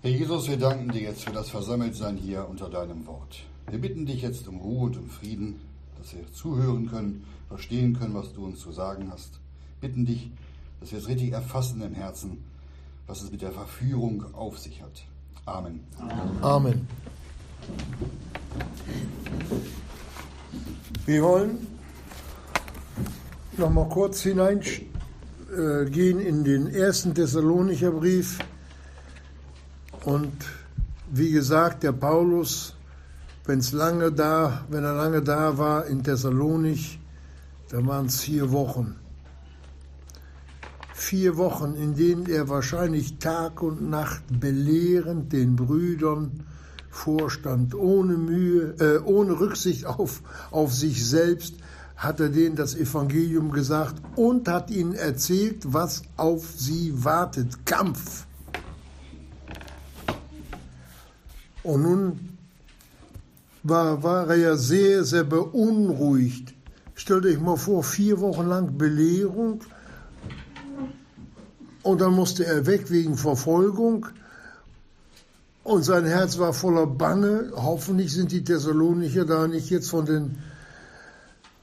Herr Jesus, wir danken dir jetzt für das Versammeltsein hier unter deinem Wort. Wir bitten dich jetzt um Ruhe und um Frieden, dass wir zuhören können, verstehen können, was du uns zu sagen hast. Bitten dich, dass wir es richtig erfassen im Herzen, was es mit der Verführung auf sich hat. Amen. Amen. Wir wollen noch mal kurz hineingehen in den ersten Thessalonicher Brief. Und wie gesagt, der Paulus, wenn's lange da, wenn er lange da war in Thessalonich, da waren es vier Wochen. Vier Wochen, in denen er wahrscheinlich Tag und Nacht belehrend den Brüdern vorstand, ohne Mühe, äh, ohne Rücksicht auf, auf sich selbst, hat er denen das Evangelium gesagt und hat ihnen erzählt, was auf sie wartet. Kampf. Und nun war, war er ja sehr, sehr beunruhigt. Stellt euch mal vor, vier Wochen lang Belehrung und dann musste er weg wegen Verfolgung und sein Herz war voller Bange. Hoffentlich sind die Thessalonicher da nicht jetzt von den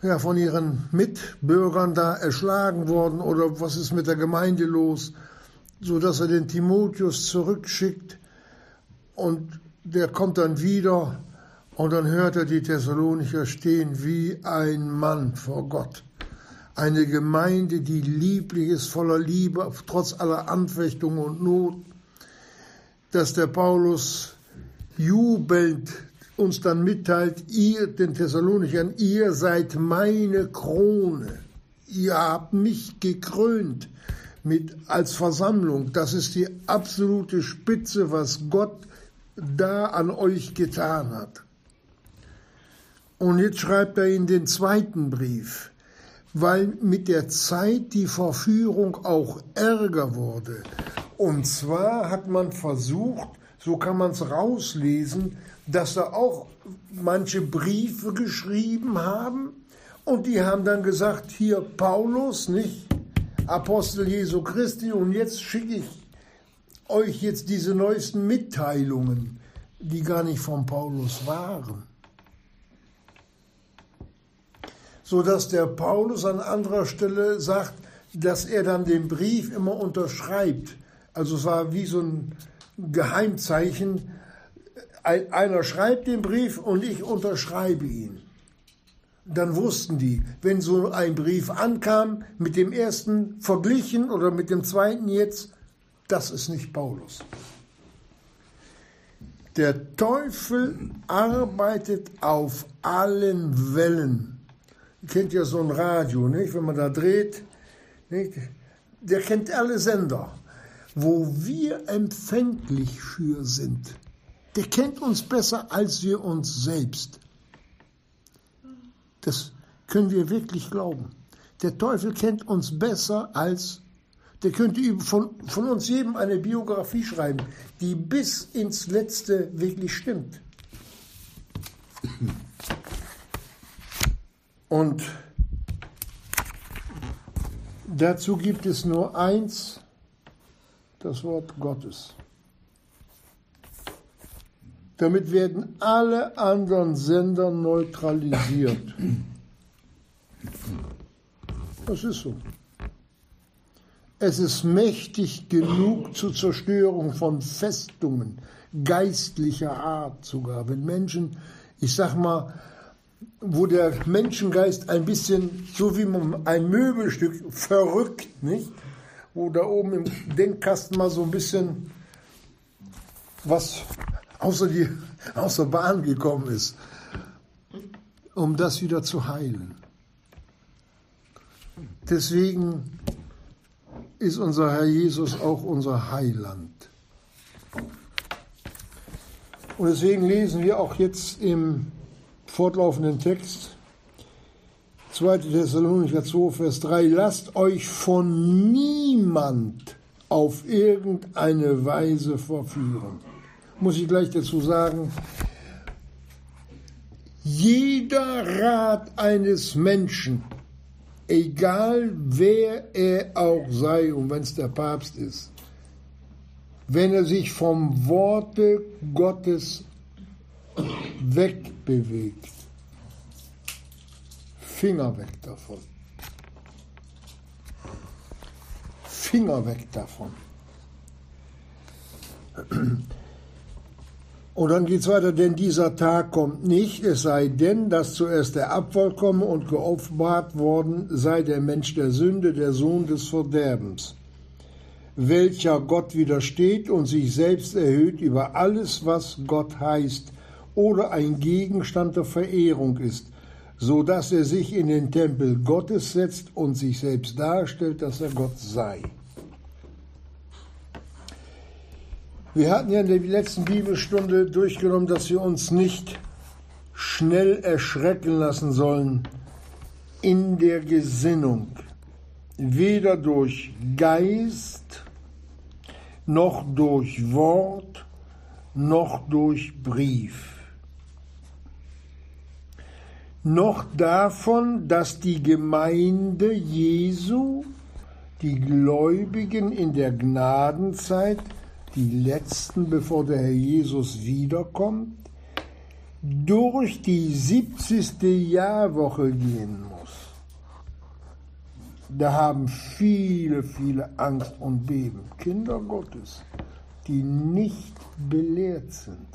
ja, von ihren Mitbürgern da erschlagen worden oder was ist mit der Gemeinde los, so dass er den Timotheus zurückschickt und der kommt dann wieder und dann hört er die Thessalonicher stehen wie ein Mann vor Gott. Eine Gemeinde, die lieblich ist, voller Liebe, trotz aller Anfechtungen und Not, dass der Paulus jubelnd uns dann mitteilt, ihr, den Thessalonichern, ihr seid meine Krone. Ihr habt mich gekrönt mit, als Versammlung. Das ist die absolute Spitze, was Gott da an euch getan hat. Und jetzt schreibt er in den zweiten Brief, weil mit der Zeit die Verführung auch ärger wurde. Und zwar hat man versucht, so kann man es rauslesen, dass da auch manche Briefe geschrieben haben und die haben dann gesagt, hier Paulus, nicht Apostel Jesu Christi und jetzt schicke ich euch jetzt diese neuesten Mitteilungen, die gar nicht von Paulus waren. So dass der Paulus an anderer Stelle sagt, dass er dann den Brief immer unterschreibt. Also es war wie so ein Geheimzeichen. Einer schreibt den Brief und ich unterschreibe ihn. Dann wussten die, wenn so ein Brief ankam, mit dem ersten verglichen oder mit dem zweiten jetzt, das ist nicht Paulus. Der Teufel arbeitet auf allen Wellen. Ihr kennt ja so ein Radio, nicht? wenn man da dreht. Nicht? Der kennt alle Sender. Wo wir empfänglich für sind, der kennt uns besser als wir uns selbst. Das können wir wirklich glauben. Der Teufel kennt uns besser als der könnte von, von uns jedem eine Biografie schreiben, die bis ins Letzte wirklich stimmt. Und dazu gibt es nur eins, das Wort Gottes. Damit werden alle anderen Sender neutralisiert. Das ist so. Es ist mächtig genug zur Zerstörung von Festungen geistlicher Art sogar. Wenn Menschen, ich sag mal, wo der Menschengeist ein bisschen, so wie man ein Möbelstück verrückt, nicht? Wo da oben im Denkkasten mal so ein bisschen was außer, die, außer Bahn gekommen ist, um das wieder zu heilen. Deswegen ist unser Herr Jesus auch unser Heiland. Und deswegen lesen wir auch jetzt im fortlaufenden Text 2. Thessalonicher 2, Vers 3, lasst euch von niemand auf irgendeine Weise verführen. Muss ich gleich dazu sagen, jeder Rat eines Menschen egal wer er auch sei und wenn es der Papst ist, wenn er sich vom Worte Gottes wegbewegt. Finger weg davon. Finger weg davon. Und dann geht es weiter, denn dieser Tag kommt nicht, es sei denn, dass zuerst der Abfall komme und geoffenbart worden sei der Mensch der Sünde, der Sohn des Verderbens, welcher Gott widersteht und sich selbst erhöht über alles, was Gott heißt oder ein Gegenstand der Verehrung ist, so dass er sich in den Tempel Gottes setzt und sich selbst darstellt, dass er Gott sei. Wir hatten ja in der letzten Bibelstunde durchgenommen, dass wir uns nicht schnell erschrecken lassen sollen in der Gesinnung, weder durch Geist, noch durch Wort, noch durch Brief, noch davon, dass die Gemeinde Jesu, die Gläubigen in der Gnadenzeit, die letzten, bevor der Herr Jesus wiederkommt, durch die 70. Jahrwoche gehen muss. Da haben viele, viele Angst und Beben. Kinder Gottes, die nicht belehrt sind.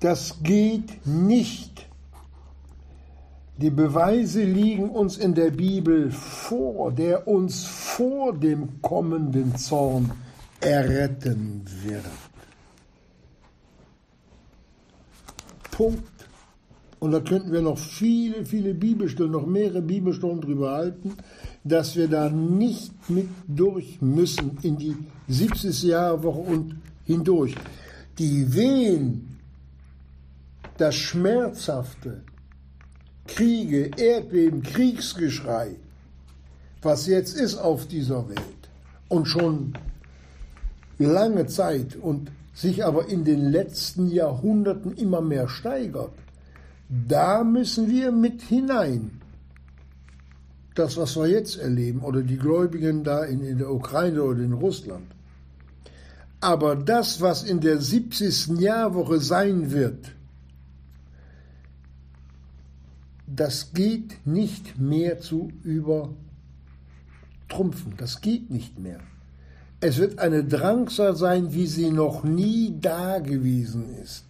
Das geht nicht die Beweise liegen uns in der Bibel vor, der uns vor dem kommenden Zorn erretten wird. Punkt. Und da könnten wir noch viele, viele Bibelstunden, noch mehrere Bibelstunden drüber halten, dass wir da nicht mit durch müssen in die 70. Jahrwoche und hindurch. Die Wehen, das Schmerzhafte, Kriege, Erdbeben, Kriegsgeschrei, was jetzt ist auf dieser Welt und schon lange Zeit und sich aber in den letzten Jahrhunderten immer mehr steigert, da müssen wir mit hinein. Das, was wir jetzt erleben, oder die Gläubigen da in, in der Ukraine oder in Russland. Aber das, was in der 70. Jahrwoche sein wird, das geht nicht mehr zu übertrumpfen. Das geht nicht mehr. Es wird eine Drangsal sein, wie sie noch nie da gewesen ist.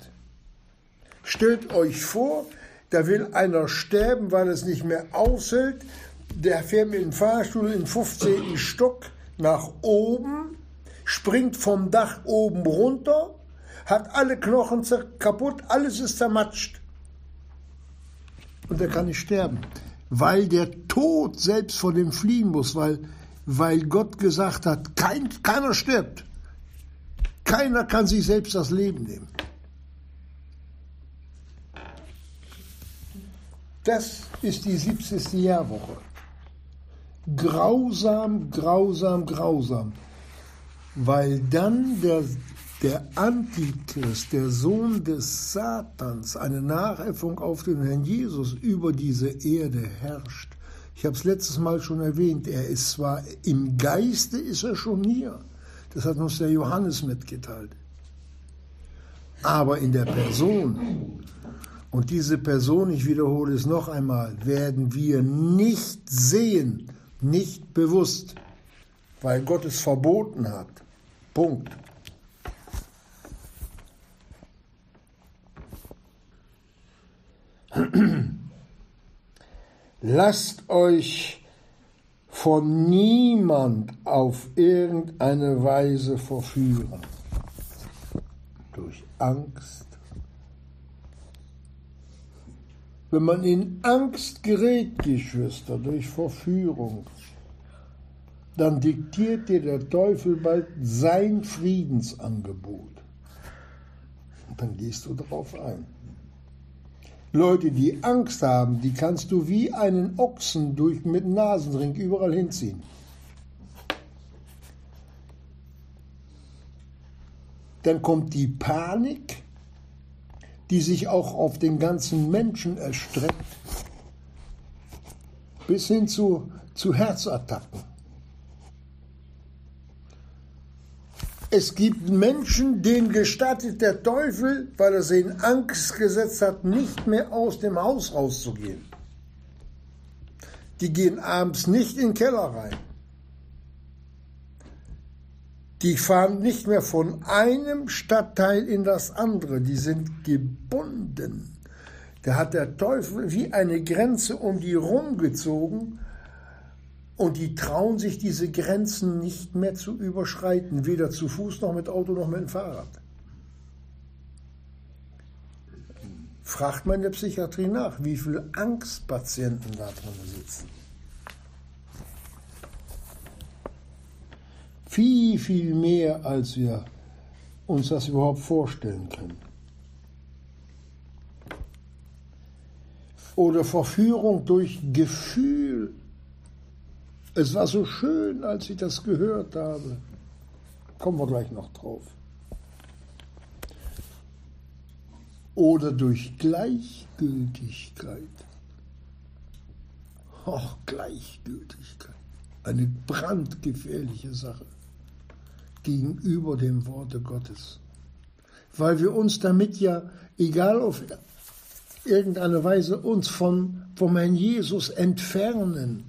Stellt euch vor, da will einer sterben, weil es nicht mehr aushält. Der fährt mit dem Fahrstuhl im 15. Stock nach oben, springt vom Dach oben runter, hat alle Knochen kaputt, alles ist zermatscht und er kann nicht sterben, weil der Tod selbst vor dem fliehen muss, weil, weil Gott gesagt hat, kein, keiner stirbt. Keiner kann sich selbst das Leben nehmen. Das ist die 70. Jahrwoche. Grausam, grausam, grausam. Weil dann der der Antichrist, der Sohn des Satans, eine Nachäffung auf den Herrn Jesus über diese Erde herrscht. Ich habe es letztes Mal schon erwähnt, er ist zwar im Geiste ist er schon hier. Das hat uns der Johannes mitgeteilt. Aber in der Person, und diese Person, ich wiederhole es noch einmal, werden wir nicht sehen, nicht bewusst, weil Gott es verboten hat. Punkt. Lasst euch von niemand auf irgendeine Weise verführen. Durch Angst. Wenn man in Angst gerät, Geschwister, durch Verführung, dann diktiert dir der Teufel bald sein Friedensangebot. Und dann gehst du darauf ein. Leute, die Angst haben, die kannst du wie einen Ochsen durch mit Nasenring überall hinziehen. Dann kommt die Panik, die sich auch auf den ganzen Menschen erstreckt, bis hin zu, zu Herzattacken. Es gibt Menschen, denen gestattet der Teufel, weil er sie in Angst gesetzt hat, nicht mehr aus dem Haus rauszugehen. Die gehen abends nicht in den Keller rein. Die fahren nicht mehr von einem Stadtteil in das andere. Die sind gebunden. Da hat der Teufel wie eine Grenze um die rumgezogen und die trauen sich diese Grenzen nicht mehr zu überschreiten, weder zu Fuß noch mit Auto noch mit dem Fahrrad. Fragt man in der Psychiatrie nach, wie viele Angstpatienten da drin sitzen. Viel, viel mehr, als wir uns das überhaupt vorstellen können. Oder Verführung durch Gefühl es war so schön, als ich das gehört habe. Kommen wir gleich noch drauf. Oder durch Gleichgültigkeit. Och, Gleichgültigkeit. Eine brandgefährliche Sache gegenüber dem Worte Gottes. Weil wir uns damit ja, egal auf irgendeine Weise, uns von, vom Herrn Jesus entfernen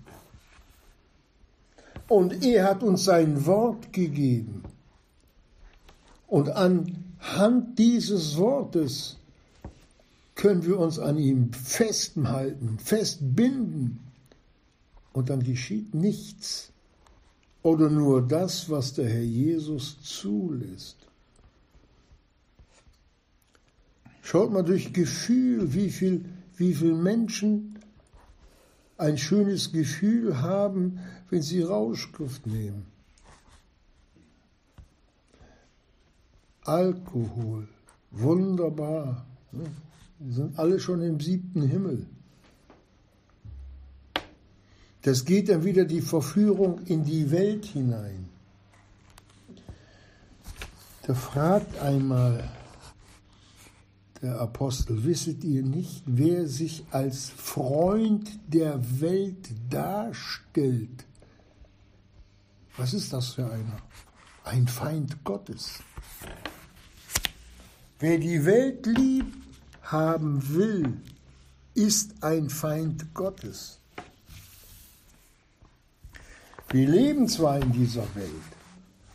und er hat uns sein Wort gegeben. Und anhand dieses Wortes können wir uns an ihm festhalten, festbinden. Und dann geschieht nichts oder nur das, was der Herr Jesus zulässt. Schaut mal durch Gefühl, wie viel, wie viel Menschen ein schönes Gefühl haben, wenn sie Rauschgift nehmen. Alkohol, wunderbar. Wir sind alle schon im siebten Himmel. Das geht dann wieder die Verführung in die Welt hinein. Da fragt einmal der Apostel, wisset ihr nicht, wer sich als Freund der Welt darstellt? Was ist das für einer? Ein Feind Gottes. Wer die Welt lieb haben will, ist ein Feind Gottes. Wir leben zwar in dieser Welt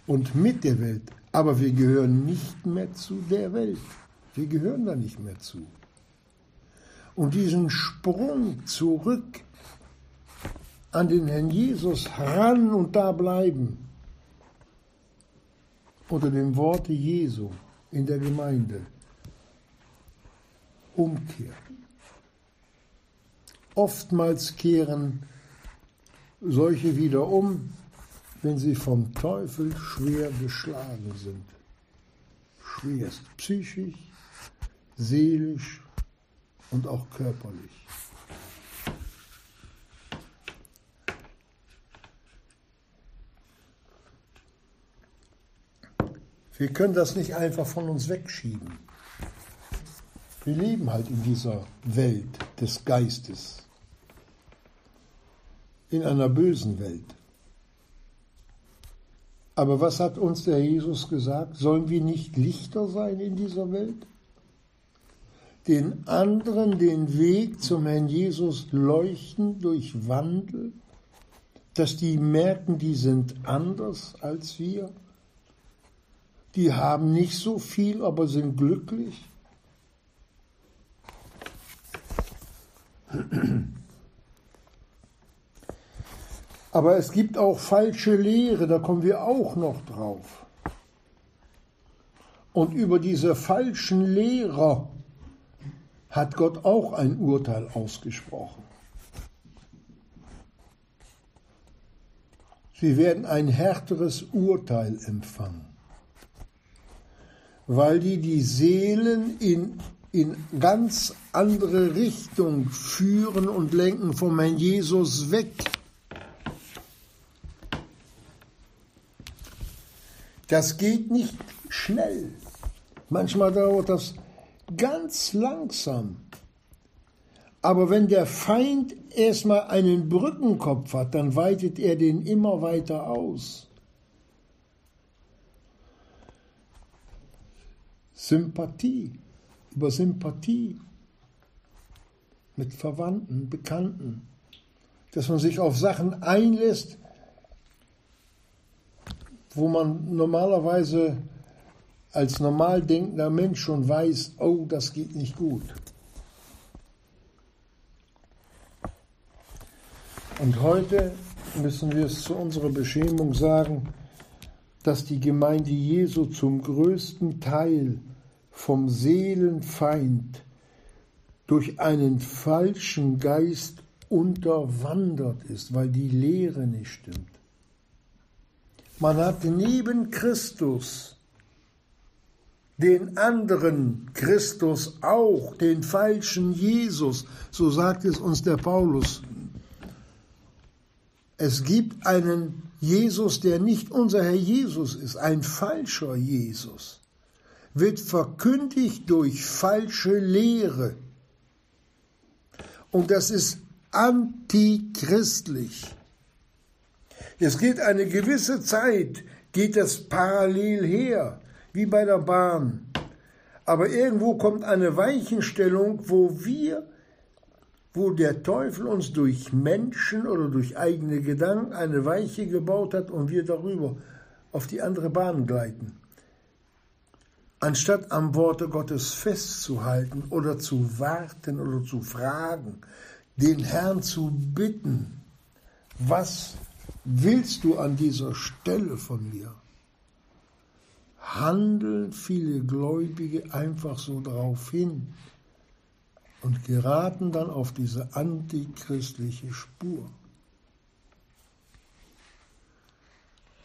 und mit der Welt, aber wir gehören nicht mehr zu der Welt. Wir gehören da nicht mehr zu. Und diesen Sprung zurück an den Herrn Jesus heran und da bleiben, unter dem Worte Jesu in der Gemeinde, Umkehr. Oftmals kehren solche wieder um, wenn sie vom Teufel schwer geschlagen sind. Schwerst psychisch, seelisch und auch körperlich. Wir können das nicht einfach von uns wegschieben. Wir leben halt in dieser Welt des Geistes, in einer bösen Welt. Aber was hat uns der Jesus gesagt? Sollen wir nicht Lichter sein in dieser Welt? Den anderen den Weg zum Herrn Jesus leuchten durch Wandel, dass die merken, die sind anders als wir? Die haben nicht so viel, aber sind glücklich? Aber es gibt auch falsche Lehre, da kommen wir auch noch drauf. Und über diese falschen Lehrer hat Gott auch ein Urteil ausgesprochen. Sie werden ein härteres Urteil empfangen, weil die die Seelen in, in ganz andere Richtung führen und lenken von mein Jesus weg. Das geht nicht schnell. Manchmal dauert das ganz langsam. Aber wenn der Feind erstmal einen Brückenkopf hat, dann weitet er den immer weiter aus. Sympathie, über Sympathie mit Verwandten, Bekannten, dass man sich auf Sachen einlässt, wo man normalerweise als normal denkender Mensch schon weiß, oh, das geht nicht gut. Und heute müssen wir es zu unserer Beschämung sagen, dass die Gemeinde Jesu zum größten Teil vom Seelenfeind durch einen falschen Geist unterwandert ist, weil die Lehre nicht stimmt. Man hat neben Christus den anderen Christus auch, den falschen Jesus, so sagt es uns der Paulus. Es gibt einen Jesus, der nicht unser Herr Jesus ist, ein falscher Jesus, wird verkündigt durch falsche Lehre. Und das ist antichristlich. Es geht eine gewisse Zeit, geht das parallel her, wie bei der Bahn. Aber irgendwo kommt eine Weichenstellung, wo wir, wo der Teufel uns durch Menschen oder durch eigene Gedanken eine Weiche gebaut hat und wir darüber auf die andere Bahn gleiten. Anstatt am Worte Gottes festzuhalten oder zu warten oder zu fragen, den Herrn zu bitten, was willst du an dieser Stelle von mir? Handeln viele Gläubige einfach so darauf hin und geraten dann auf diese antichristliche Spur.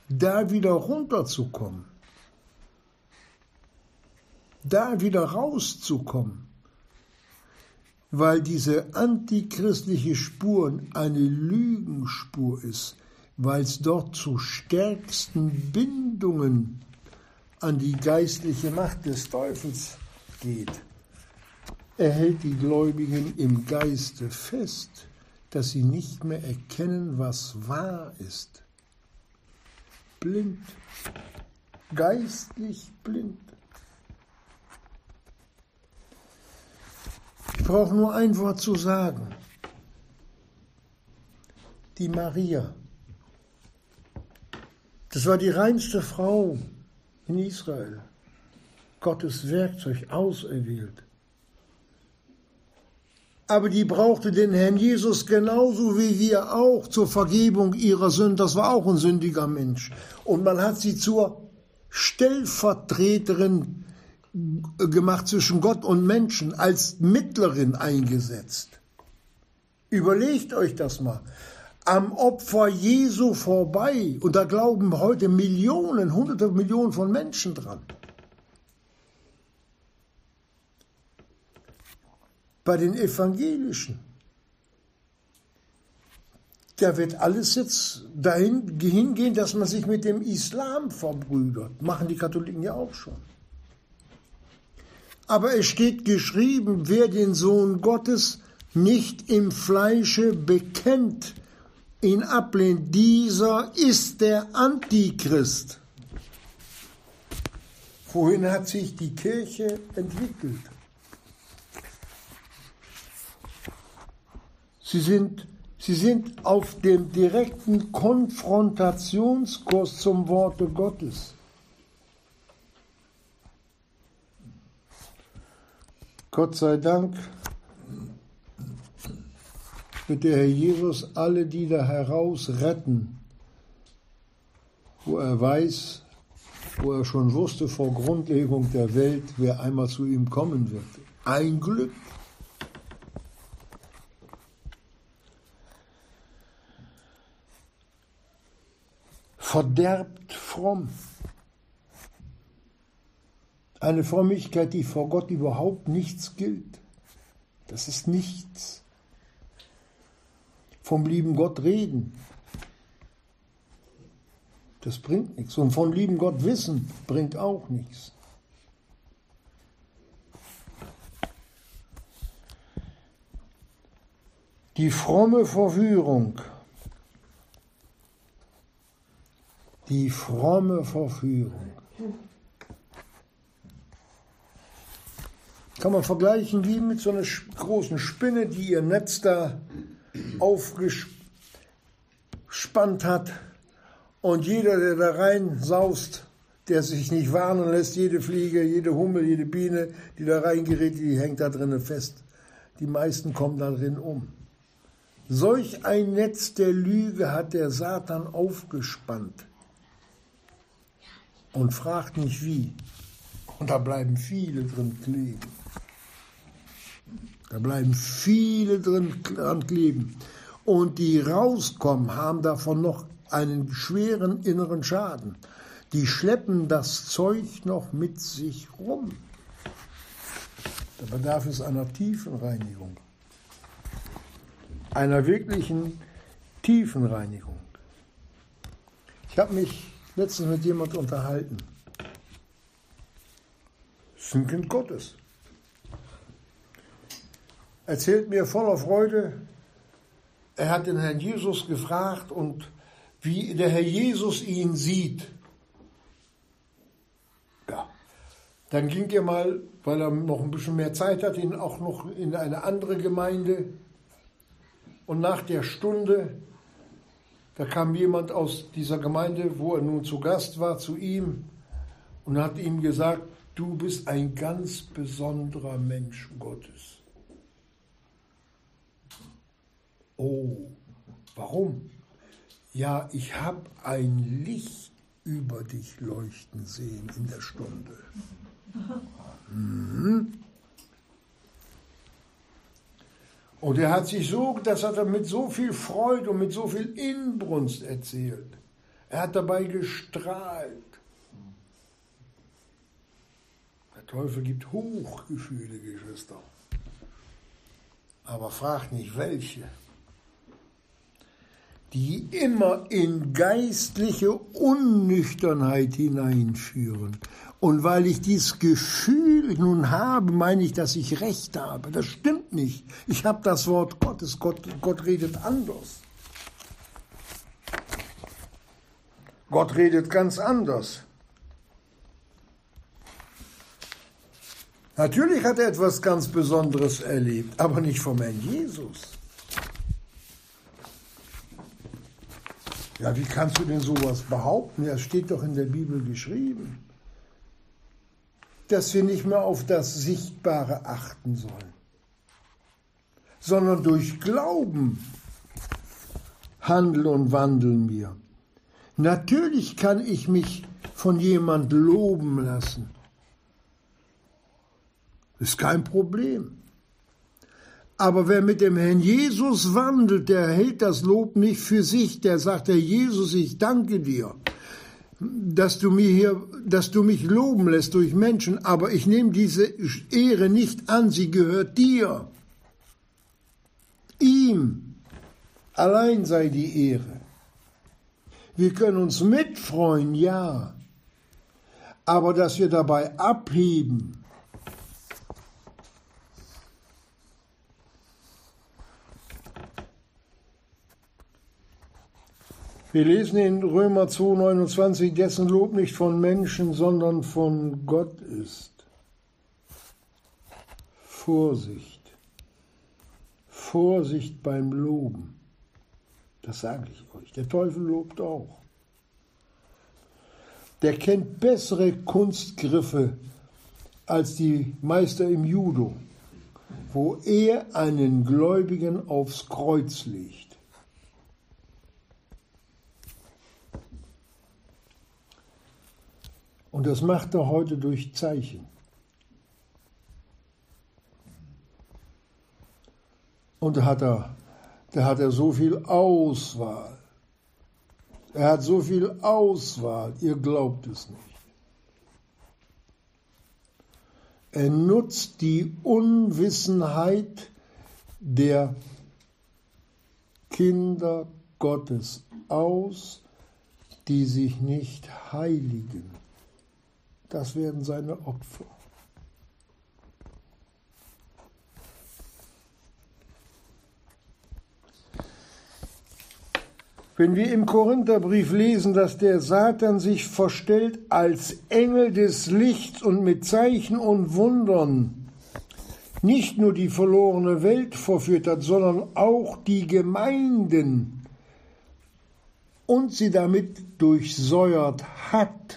Da wieder runterzukommen, da wieder rauszukommen, weil diese antichristliche Spur eine Lügenspur ist, weil es dort zu stärksten Bindungen an die geistliche Macht des Teufels geht. Er hält die Gläubigen im Geiste fest, dass sie nicht mehr erkennen, was wahr ist. Blind, geistlich blind. Ich brauche nur ein Wort zu sagen. Die Maria. Das war die reinste Frau in Israel. Gottes Werkzeug auserwählt. Aber die brauchte den Herrn Jesus genauso wie wir auch zur Vergebung ihrer Sünden. Das war auch ein sündiger Mensch. Und man hat sie zur Stellvertreterin gemacht zwischen Gott und Menschen, als Mittlerin eingesetzt. Überlegt euch das mal. Am Opfer Jesu vorbei, und da glauben heute Millionen, hunderte Millionen von Menschen dran. Bei den Evangelischen, da wird alles jetzt dahin hingehen, dass man sich mit dem Islam verbrüdert. Machen die Katholiken ja auch schon. Aber es steht geschrieben, wer den Sohn Gottes nicht im Fleische bekennt, ihn ablehnt, dieser ist der Antichrist. Wohin hat sich die Kirche entwickelt? Sie sind, sie sind auf dem direkten Konfrontationskurs zum Worte Gottes. Gott sei Dank wird der Herr Jesus alle die da heraus retten, wo er weiß, wo er schon wusste vor Grundlegung der Welt, wer einmal zu ihm kommen wird. Ein Glück. Verderbt fromm. Eine Frömmigkeit, die vor Gott überhaupt nichts gilt. Das ist nichts. Vom lieben Gott reden. Das bringt nichts. Und vom lieben Gott wissen bringt auch nichts. Die fromme Verführung. Die fromme Verführung Kann man vergleichen wie mit so einer großen Spinne, die ihr Netz da aufgespannt hat. Und jeder, der da rein saust, der sich nicht warnen lässt, jede Fliege, jede Hummel, jede Biene, die da reingerät, die hängt da drinnen fest. Die meisten kommen da drin um. Solch ein Netz der Lüge hat der Satan aufgespannt und fragt nicht wie. Und da bleiben viele drin kleben. Da bleiben viele drin dran kleben. Und die rauskommen, haben davon noch einen schweren inneren Schaden. Die schleppen das Zeug noch mit sich rum. Da bedarf es einer tiefen Reinigung. Einer wirklichen tiefen Reinigung. Ich habe mich letztens mit jemand unterhalten. Das ist ein Kind Gottes. Erzählt mir voller Freude, er hat den Herrn Jesus gefragt und wie der Herr Jesus ihn sieht. Ja, dann ging er mal, weil er noch ein bisschen mehr Zeit hat, ihn auch noch in eine andere Gemeinde. Und nach der Stunde da kam jemand aus dieser Gemeinde, wo er nun zu Gast war, zu ihm und hat ihm gesagt, du bist ein ganz besonderer Mensch Gottes. Oh, warum? Ja, ich habe ein Licht über dich leuchten sehen in der Stunde. Mhm. Und er hat sich so, das hat er mit so viel Freude und mit so viel Inbrunst erzählt. Er hat dabei gestrahlt. Der Teufel gibt Hochgefühle, Geschwister. Aber fragt nicht welche. Die immer in geistliche Unnüchternheit hineinführen und weil ich dieses Gefühl nun habe, meine ich, dass ich Recht habe. Das stimmt nicht. Ich habe das Wort Gottes. Gott, Gott redet anders. Gott redet ganz anders. Natürlich hat er etwas ganz Besonderes erlebt, aber nicht vom Herrn Jesus. Ja, wie kannst du denn sowas behaupten? Das steht doch in der Bibel geschrieben dass wir nicht mehr auf das Sichtbare achten sollen, sondern durch Glauben handeln und wandeln wir. Natürlich kann ich mich von jemand loben lassen. Ist kein Problem. Aber wer mit dem Herrn Jesus wandelt, der hält das Lob nicht für sich, der sagt, Herr Jesus, ich danke dir dass du mir hier, dass du mich loben lässt durch Menschen, aber ich nehme diese Ehre nicht an, sie gehört dir. Ihm allein sei die Ehre. Wir können uns mitfreuen, ja, aber dass wir dabei abheben, Wir lesen in Römer 2, 29, dessen Lob nicht von Menschen, sondern von Gott ist. Vorsicht. Vorsicht beim Loben. Das sage ich euch. Der Teufel lobt auch. Der kennt bessere Kunstgriffe als die Meister im Judo, wo er einen Gläubigen aufs Kreuz legt. Und das macht er heute durch Zeichen. Und da hat er, da hat er so viel Auswahl. Er hat so viel Auswahl, ihr glaubt es nicht. Er nutzt die Unwissenheit der Kinder Gottes aus, die sich nicht heiligen. Das werden seine Opfer. Wenn wir im Korintherbrief lesen, dass der Satan sich verstellt als Engel des Lichts und mit Zeichen und Wundern nicht nur die verlorene Welt verführt hat, sondern auch die Gemeinden und sie damit durchsäuert hat.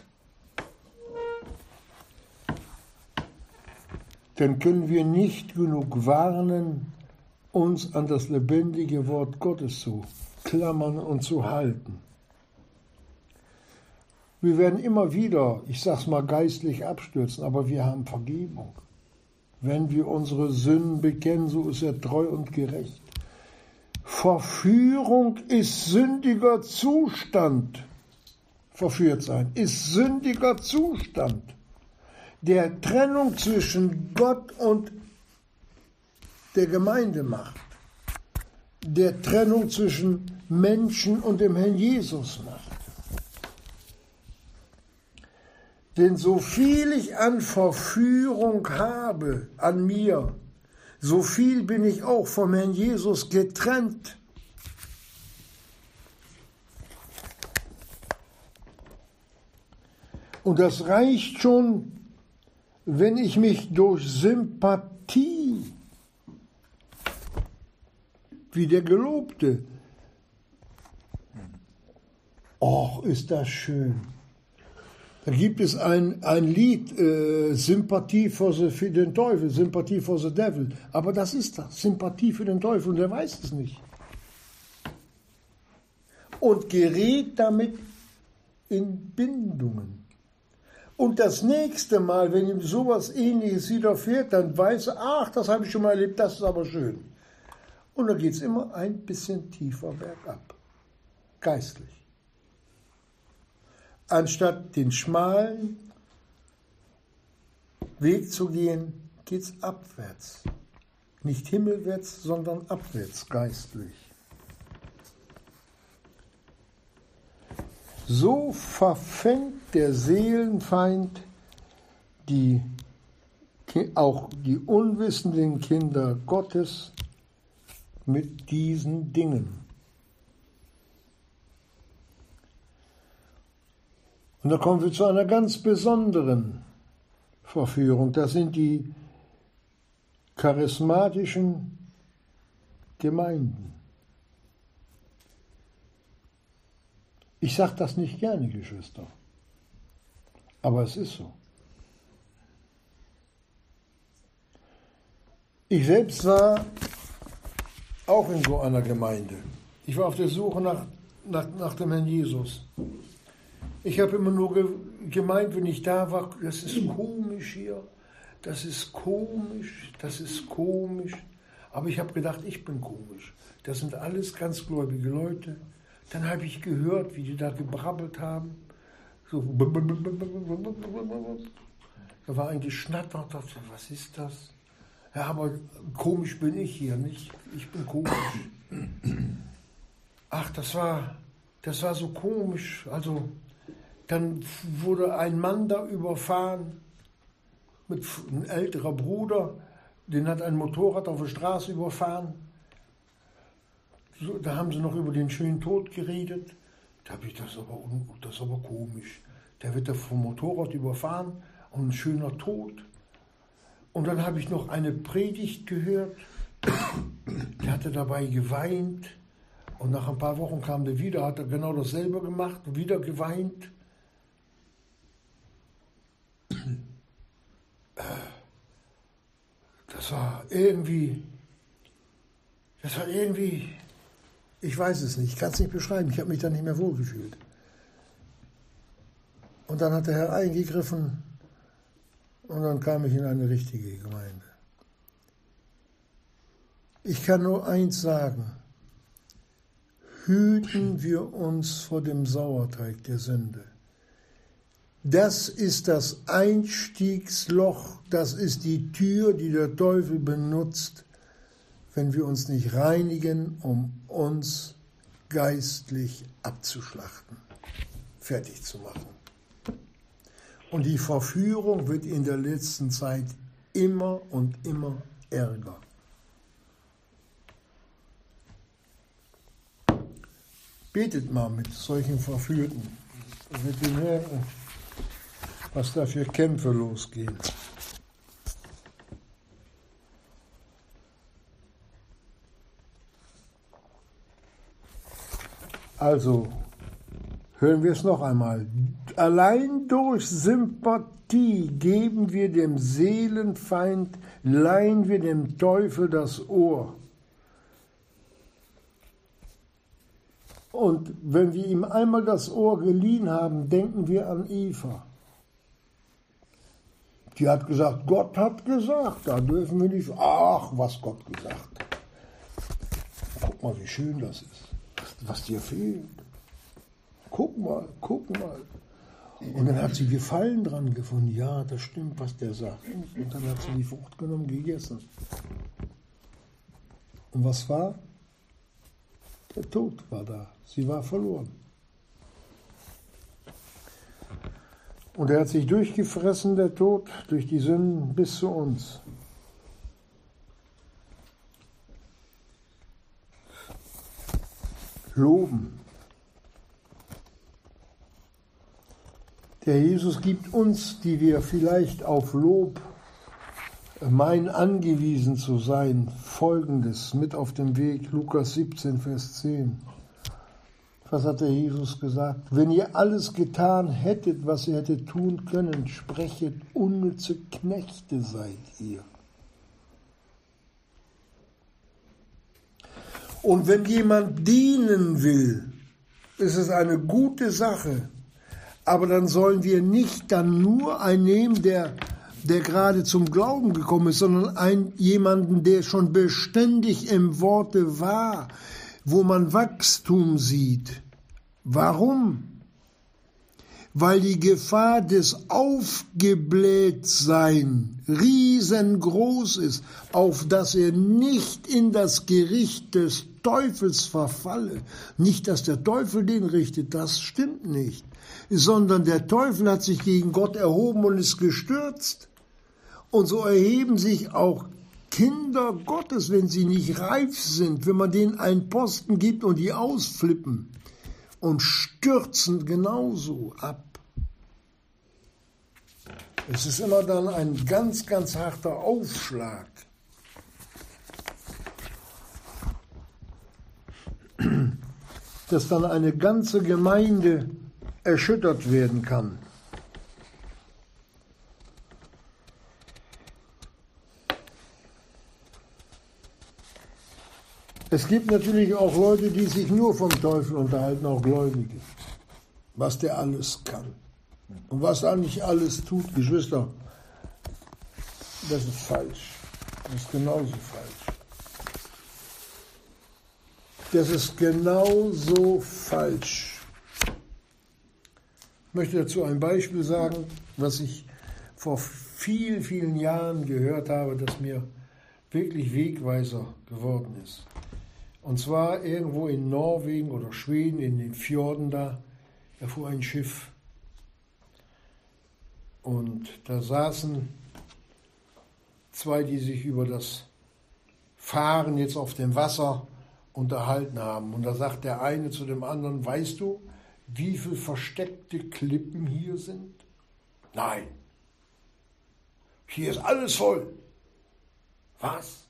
Dann können wir nicht genug warnen, uns an das lebendige Wort Gottes zu klammern und zu halten. Wir werden immer wieder, ich sag's mal, geistlich abstürzen, aber wir haben Vergebung. Wenn wir unsere Sünden bekennen, so ist er treu und gerecht. Verführung ist sündiger Zustand. Verführt sein ist sündiger Zustand. Der Trennung zwischen Gott und der Gemeinde macht. Der Trennung zwischen Menschen und dem Herrn Jesus macht. Denn so viel ich an Verführung habe an mir, so viel bin ich auch vom Herrn Jesus getrennt. Und das reicht schon, wenn ich mich durch Sympathie, wie der Gelobte, Och, ist das schön. Da gibt es ein, ein Lied, äh, Sympathie für, den Teufel, Sympathie for the Devil. Aber das ist das, Sympathie für den Teufel und der weiß es nicht. Und gerät damit in Bindungen. Und das nächste Mal, wenn ihm sowas ähnliches widerfährt, dann weiß er, ach, das habe ich schon mal erlebt, das ist aber schön. Und dann geht es immer ein bisschen tiefer bergab, geistlich anstatt den schmalen Weg zu gehen, geht es abwärts. Nicht himmelwärts, sondern abwärts geistlich. So verfängt der Seelenfeind die, auch die unwissenden Kinder Gottes mit diesen Dingen. Und da kommen wir zu einer ganz besonderen Verführung. Das sind die charismatischen Gemeinden. Ich sage das nicht gerne, Geschwister, aber es ist so. Ich selbst war auch in so einer Gemeinde. Ich war auf der Suche nach, nach, nach dem Herrn Jesus. Ich habe immer nur ge gemeint, wenn ich da war, das ist komisch hier, das ist komisch, das ist komisch. Aber ich habe gedacht, ich bin komisch. Das sind alles ganz gläubige Leute. Dann habe ich gehört, wie die da gebrabbelt haben. So. Da war ein Geschnatter und dachte, was ist das? Ja, aber komisch bin ich hier nicht. Ich bin komisch. Ach, das war, das war so komisch. Also, dann wurde ein Mann da überfahren, mit ein älterer Bruder, den hat ein Motorrad auf der Straße überfahren. So, da haben sie noch über den schönen Tod geredet. Da habe ich das aber, das aber komisch. Der wird da vom Motorrad überfahren und ein schöner Tod. Und dann habe ich noch eine Predigt gehört. Der hatte dabei geweint. Und nach ein paar Wochen kam der wieder, hat er genau dasselbe gemacht, wieder geweint. Das war irgendwie, das war irgendwie, ich weiß es nicht, ich kann es nicht beschreiben, ich habe mich da nicht mehr wohlgefühlt. Und dann hat der Herr eingegriffen und dann kam ich in eine richtige Gemeinde. Ich kann nur eins sagen, hüten wir uns vor dem Sauerteig der Sünde. Das ist das Einstiegsloch, das ist die Tür, die der Teufel benutzt, wenn wir uns nicht reinigen, um uns geistlich abzuschlachten, fertig zu machen. Und die Verführung wird in der letzten Zeit immer und immer ärger. Betet mal mit solchen Verführten, mit den Herren was da für Kämpfe losgehen. Also, hören wir es noch einmal. Allein durch Sympathie geben wir dem Seelenfeind, leihen wir dem Teufel das Ohr. Und wenn wir ihm einmal das Ohr geliehen haben, denken wir an Eva. Die hat gesagt, Gott hat gesagt, da dürfen wir nicht, ach, was Gott gesagt. Guck mal, wie schön das ist, was dir fehlt. Guck mal, guck mal. Und dann hat sie Gefallen dran gefunden. Ja, das stimmt, was der sagt. Und dann hat sie die Frucht genommen, gegessen. Und was war? Der Tod war da. Sie war verloren. Und er hat sich durchgefressen, der Tod, durch die Sünden bis zu uns. Loben. Der Jesus gibt uns, die wir vielleicht auf Lob meinen angewiesen zu sein, folgendes mit auf dem Weg, Lukas 17, Vers 10. Was hat der Jesus gesagt? Wenn ihr alles getan hättet, was ihr hättet tun können, sprechet unnütze Knechte seid ihr. Und wenn jemand dienen will, ist es eine gute Sache. Aber dann sollen wir nicht dann nur einen nehmen, der, der gerade zum Glauben gekommen ist, sondern einen, jemanden, der schon beständig im Worte war, wo man Wachstum sieht. Warum? Weil die Gefahr des Aufgeblähtsein riesengroß ist, auf dass er nicht in das Gericht des Teufels verfalle. Nicht, dass der Teufel den richtet, das stimmt nicht, sondern der Teufel hat sich gegen Gott erhoben und ist gestürzt. Und so erheben sich auch Kinder Gottes, wenn sie nicht reif sind, wenn man denen einen Posten gibt und die ausflippen und stürzen genauso ab. Es ist immer dann ein ganz, ganz harter Aufschlag. Dass dann eine ganze Gemeinde erschüttert werden kann. Es gibt natürlich auch Leute, die sich nur vom Teufel unterhalten, auch Gläubige. Was der alles kann. Und was er nicht alles tut, Geschwister, das ist falsch. Das ist genauso falsch. Das ist genauso falsch. Ich möchte dazu ein Beispiel sagen, was ich vor vielen, vielen Jahren gehört habe, das mir wirklich Wegweiser geworden ist. Und zwar irgendwo in Norwegen oder Schweden, in den Fjorden da, da fuhr ein Schiff. Und da saßen zwei, die sich über das Fahren jetzt auf dem Wasser unterhalten haben. Und da sagt der eine zu dem anderen, weißt du, wie viele versteckte Klippen hier sind? Nein. Hier ist alles voll. Was?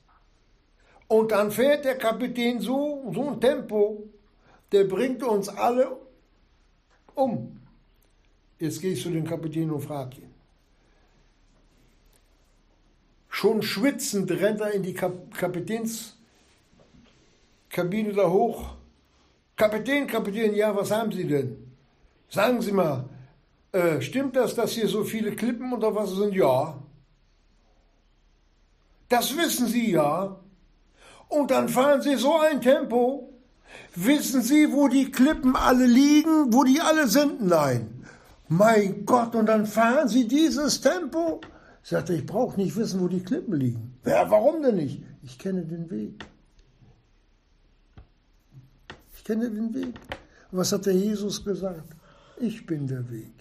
Und dann fährt der Kapitän so, so ein Tempo, der bringt uns alle um. Jetzt gehe ich zu dem Kapitän und frage ihn. Schon schwitzend rennt er in die Kap Kapitänskabine da hoch. Kapitän, Kapitän, ja, was haben Sie denn? Sagen Sie mal, äh, stimmt das, dass hier so viele Klippen unter Wasser sind? Ja. Das wissen Sie ja. Und dann fahren Sie so ein Tempo. Wissen Sie, wo die Klippen alle liegen, wo die alle sind? Nein. Mein Gott, und dann fahren Sie dieses Tempo? Ich sagte, ich brauche nicht wissen, wo die Klippen liegen. Ja, warum denn nicht? Ich kenne den Weg. Ich kenne den Weg. Was hat der Jesus gesagt? Ich bin der Weg,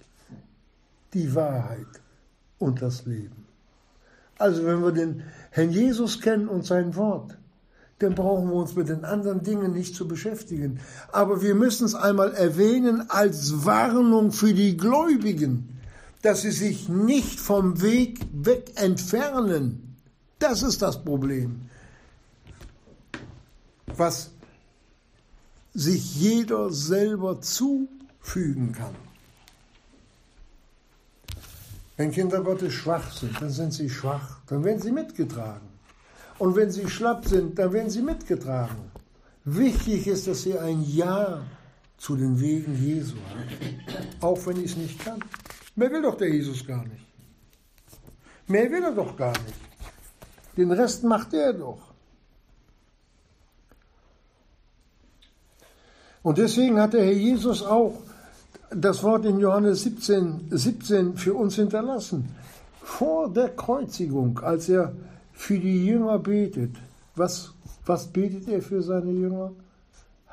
die Wahrheit und das Leben. Also wenn wir den Herrn Jesus kennen und sein Wort, dann brauchen wir uns mit den anderen Dingen nicht zu beschäftigen. Aber wir müssen es einmal erwähnen als Warnung für die Gläubigen, dass sie sich nicht vom Weg weg entfernen. Das ist das Problem. Was sich jeder selber zufügen kann. Wenn Kinder Gottes schwach sind, dann sind sie schwach, dann werden sie mitgetragen. Und wenn sie schlapp sind, dann werden sie mitgetragen. Wichtig ist, dass sie ein Ja zu den Wegen Jesu haben, auch wenn ich es nicht kann. Mehr will doch der Jesus gar nicht. Mehr will er doch gar nicht. Den Rest macht er doch. Und deswegen hat der Herr Jesus auch das Wort in Johannes 17, 17 für uns hinterlassen. Vor der Kreuzigung, als er für die Jünger betet, was, was betet er für seine Jünger?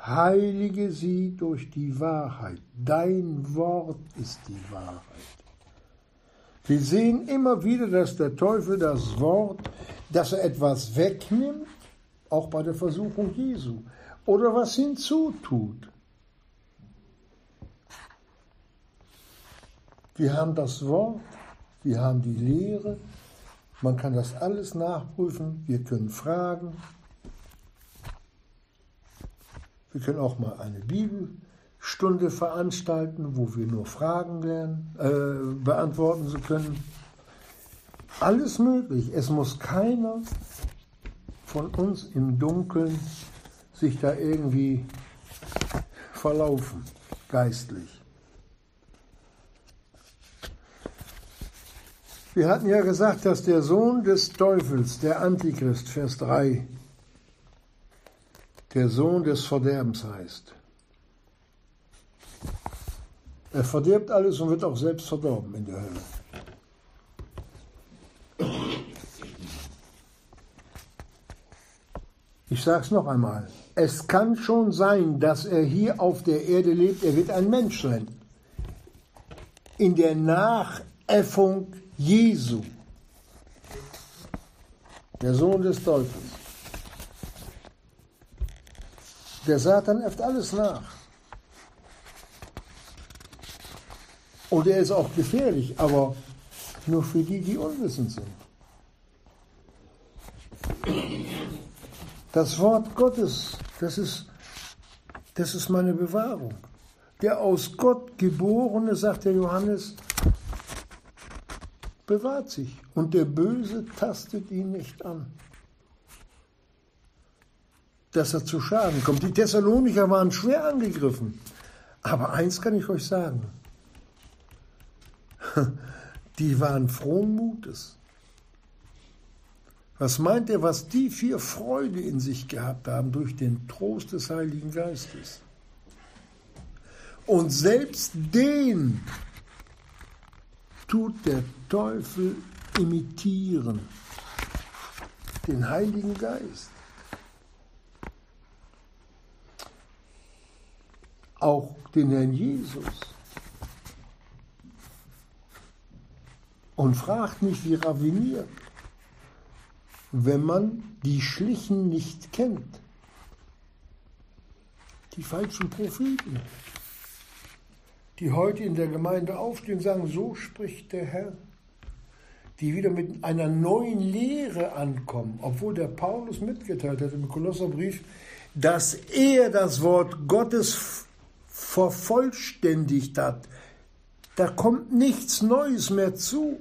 Heilige sie durch die Wahrheit. Dein Wort ist die Wahrheit. Wir sehen immer wieder, dass der Teufel das Wort, dass er etwas wegnimmt, auch bei der Versuchung Jesu, oder was hinzutut. Wir haben das Wort, wir haben die Lehre, man kann das alles nachprüfen, wir können fragen. Wir können auch mal eine Bibelstunde veranstalten, wo wir nur Fragen lernen, äh, beantworten können. Alles möglich. Es muss keiner von uns im Dunkeln sich da irgendwie verlaufen, geistlich. Wir hatten ja gesagt, dass der Sohn des Teufels, der Antichrist, Vers 3, der Sohn des Verderbens heißt. Er verdirbt alles und wird auch selbst verdorben in der Hölle. Ich sage es noch einmal. Es kann schon sein, dass er hier auf der Erde lebt. Er wird ein Mensch sein. In der Nachäffung Jesu, der Sohn des Teufels. Der Satan äfft alles nach. Und er ist auch gefährlich, aber nur für die, die unwissend sind. Das Wort Gottes, das ist, das ist meine Bewahrung. Der aus Gott geborene, sagt der Johannes, bewahrt sich und der Böse tastet ihn nicht an dass er zu Schaden kommt. Die Thessalonicher waren schwer angegriffen. Aber eins kann ich euch sagen. Die waren frohen Mutes. Was meint ihr, was die für Freude in sich gehabt haben durch den Trost des Heiligen Geistes? Und selbst den tut der Teufel imitieren, den Heiligen Geist. auch den Herrn Jesus. Und fragt mich wie raviniert, wenn man die Schlichen nicht kennt. Die falschen Propheten, die heute in der Gemeinde aufstehen sagen, so spricht der Herr, die wieder mit einer neuen Lehre ankommen, obwohl der Paulus mitgeteilt hat im Kolosserbrief, dass er das Wort Gottes vervollständigt hat. Da kommt nichts Neues mehr zu.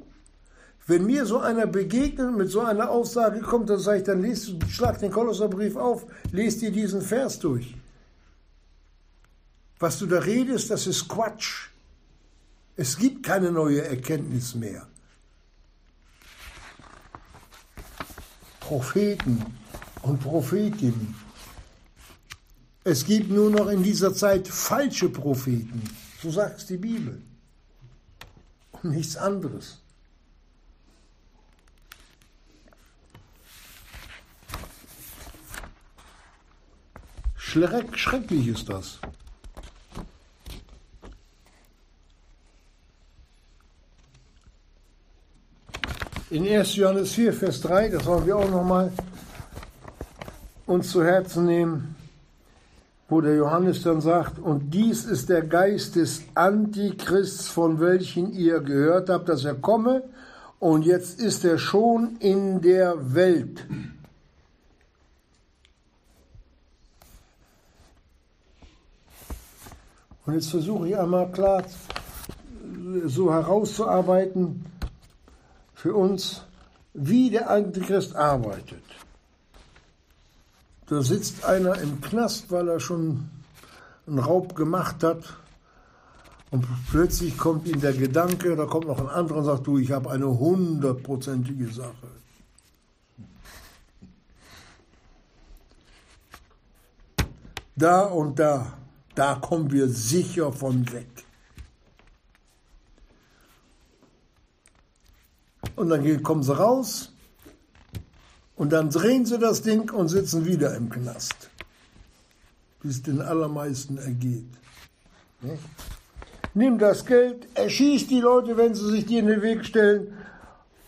Wenn mir so einer begegnet mit so einer Aussage kommt, dann sage ich, dann lest, schlag den Kolosserbrief auf, lest dir diesen Vers durch. Was du da redest, das ist Quatsch. Es gibt keine neue Erkenntnis mehr. Propheten und Prophetinnen es gibt nur noch in dieser Zeit falsche Propheten. So sagt es die Bibel. Und nichts anderes. Schreck, schrecklich ist das. In 1. Johannes 4, Vers 3, das wollen wir auch nochmal uns zu Herzen nehmen wo der Johannes dann sagt, und dies ist der Geist des Antichrists, von welchen ihr gehört habt, dass er komme, und jetzt ist er schon in der Welt. Und jetzt versuche ich einmal klar so herauszuarbeiten für uns, wie der Antichrist arbeitet. Da sitzt einer im Knast, weil er schon einen Raub gemacht hat. Und plötzlich kommt ihm der Gedanke, da kommt noch ein anderer und sagt, du, ich habe eine hundertprozentige Sache. Da und da, da kommen wir sicher von weg. Und dann kommen sie raus und dann drehen sie das Ding und sitzen wieder im Knast. Wie es den allermeisten ergeht. Ne? Nimm das Geld, erschieß die Leute, wenn sie sich dir in den Weg stellen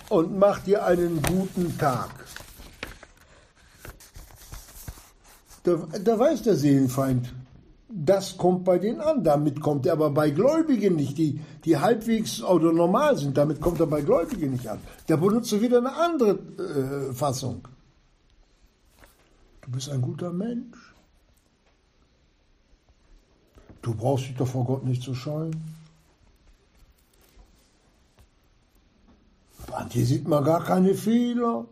und mach dir einen guten Tag. Da, da weiß der Seelenfeind, das kommt bei denen an. Damit kommt er aber bei Gläubigen nicht, die, die halbwegs oder normal sind. Damit kommt er bei Gläubigen nicht an. Der benutzt wieder eine andere äh, Fassung. Du bist ein guter Mensch. Du brauchst dich doch vor Gott nicht zu scheuen. An dir sieht man gar keine Fehler.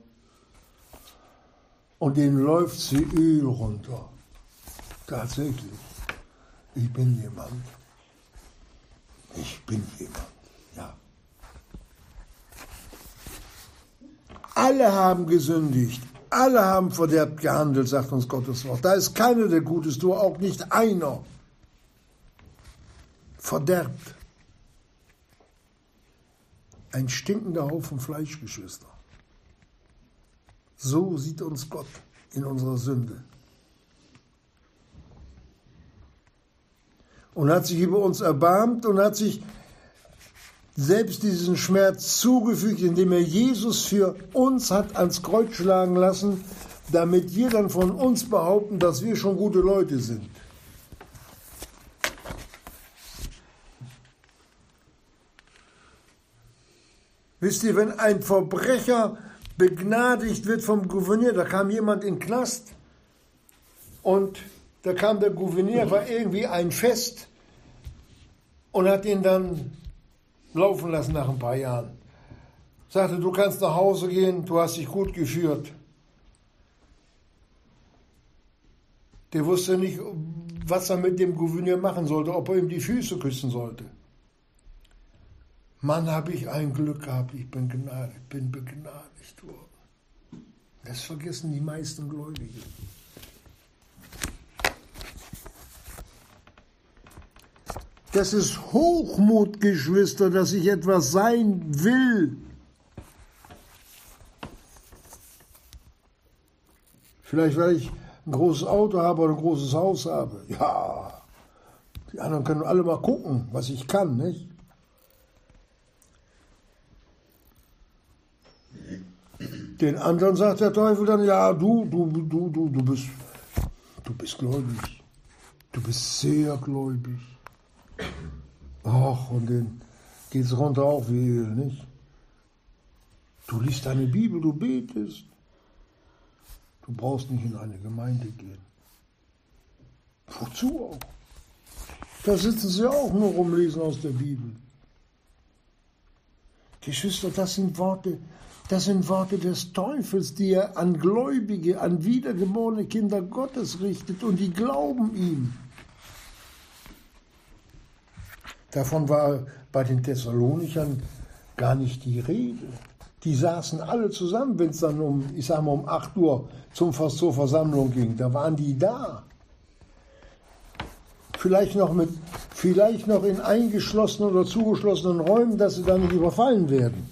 Und dem läuft sie Öl runter. Tatsächlich. Ich bin jemand. Ich bin jemand. Ja. Alle haben gesündigt. Alle haben verderbt gehandelt, sagt uns Gottes Wort. Da ist keiner, der Gutes tut, auch nicht einer. Verderbt. Ein stinkender Haufen Fleischgeschwister. So sieht uns Gott in unserer Sünde. Und hat sich über uns erbarmt und hat sich selbst diesen Schmerz zugefügt, indem er Jesus für uns hat ans Kreuz schlagen lassen, damit wir dann von uns behaupten, dass wir schon gute Leute sind. Wisst ihr, wenn ein Verbrecher begnadigt wird vom Gouverneur, da kam jemand in den Knast und da kam der Gouverneur, war irgendwie ein Fest und hat ihn dann laufen lassen nach ein paar Jahren. Sagte, du kannst nach Hause gehen, du hast dich gut geführt. Der wusste nicht, was er mit dem Gouverneur machen sollte, ob er ihm die Füße küssen sollte. Mann, habe ich ein Glück gehabt, ich bin, gnadigt, bin begnadigt worden. Das vergessen die meisten Gläubigen. Das ist Hochmut, Geschwister, dass ich etwas sein will. Vielleicht, weil ich ein großes Auto habe oder ein großes Haus habe. Ja, die anderen können alle mal gucken, was ich kann, nicht? Den anderen sagt der Teufel dann, ja, du, du, du, du, du bist, du bist gläubig. Du bist sehr gläubig. Ach, und dann geht es runter auch wie Öl, nicht? Du liest deine Bibel, du betest. Du brauchst nicht in eine Gemeinde gehen. Wozu auch? Da sitzen sie auch nur rumlesen aus der Bibel. Geschwister, das sind Worte, das sind Worte des Teufels, die er an Gläubige, an wiedergeborene Kinder Gottes richtet und die glauben ihm. Davon war bei den Thessalonichern gar nicht die Rede. Die saßen alle zusammen, wenn es dann um, ich sag mal, um 8 Uhr zum, zur Versammlung ging. Da waren die da. Vielleicht noch, mit, vielleicht noch in eingeschlossenen oder zugeschlossenen Räumen, dass sie dann nicht überfallen werden.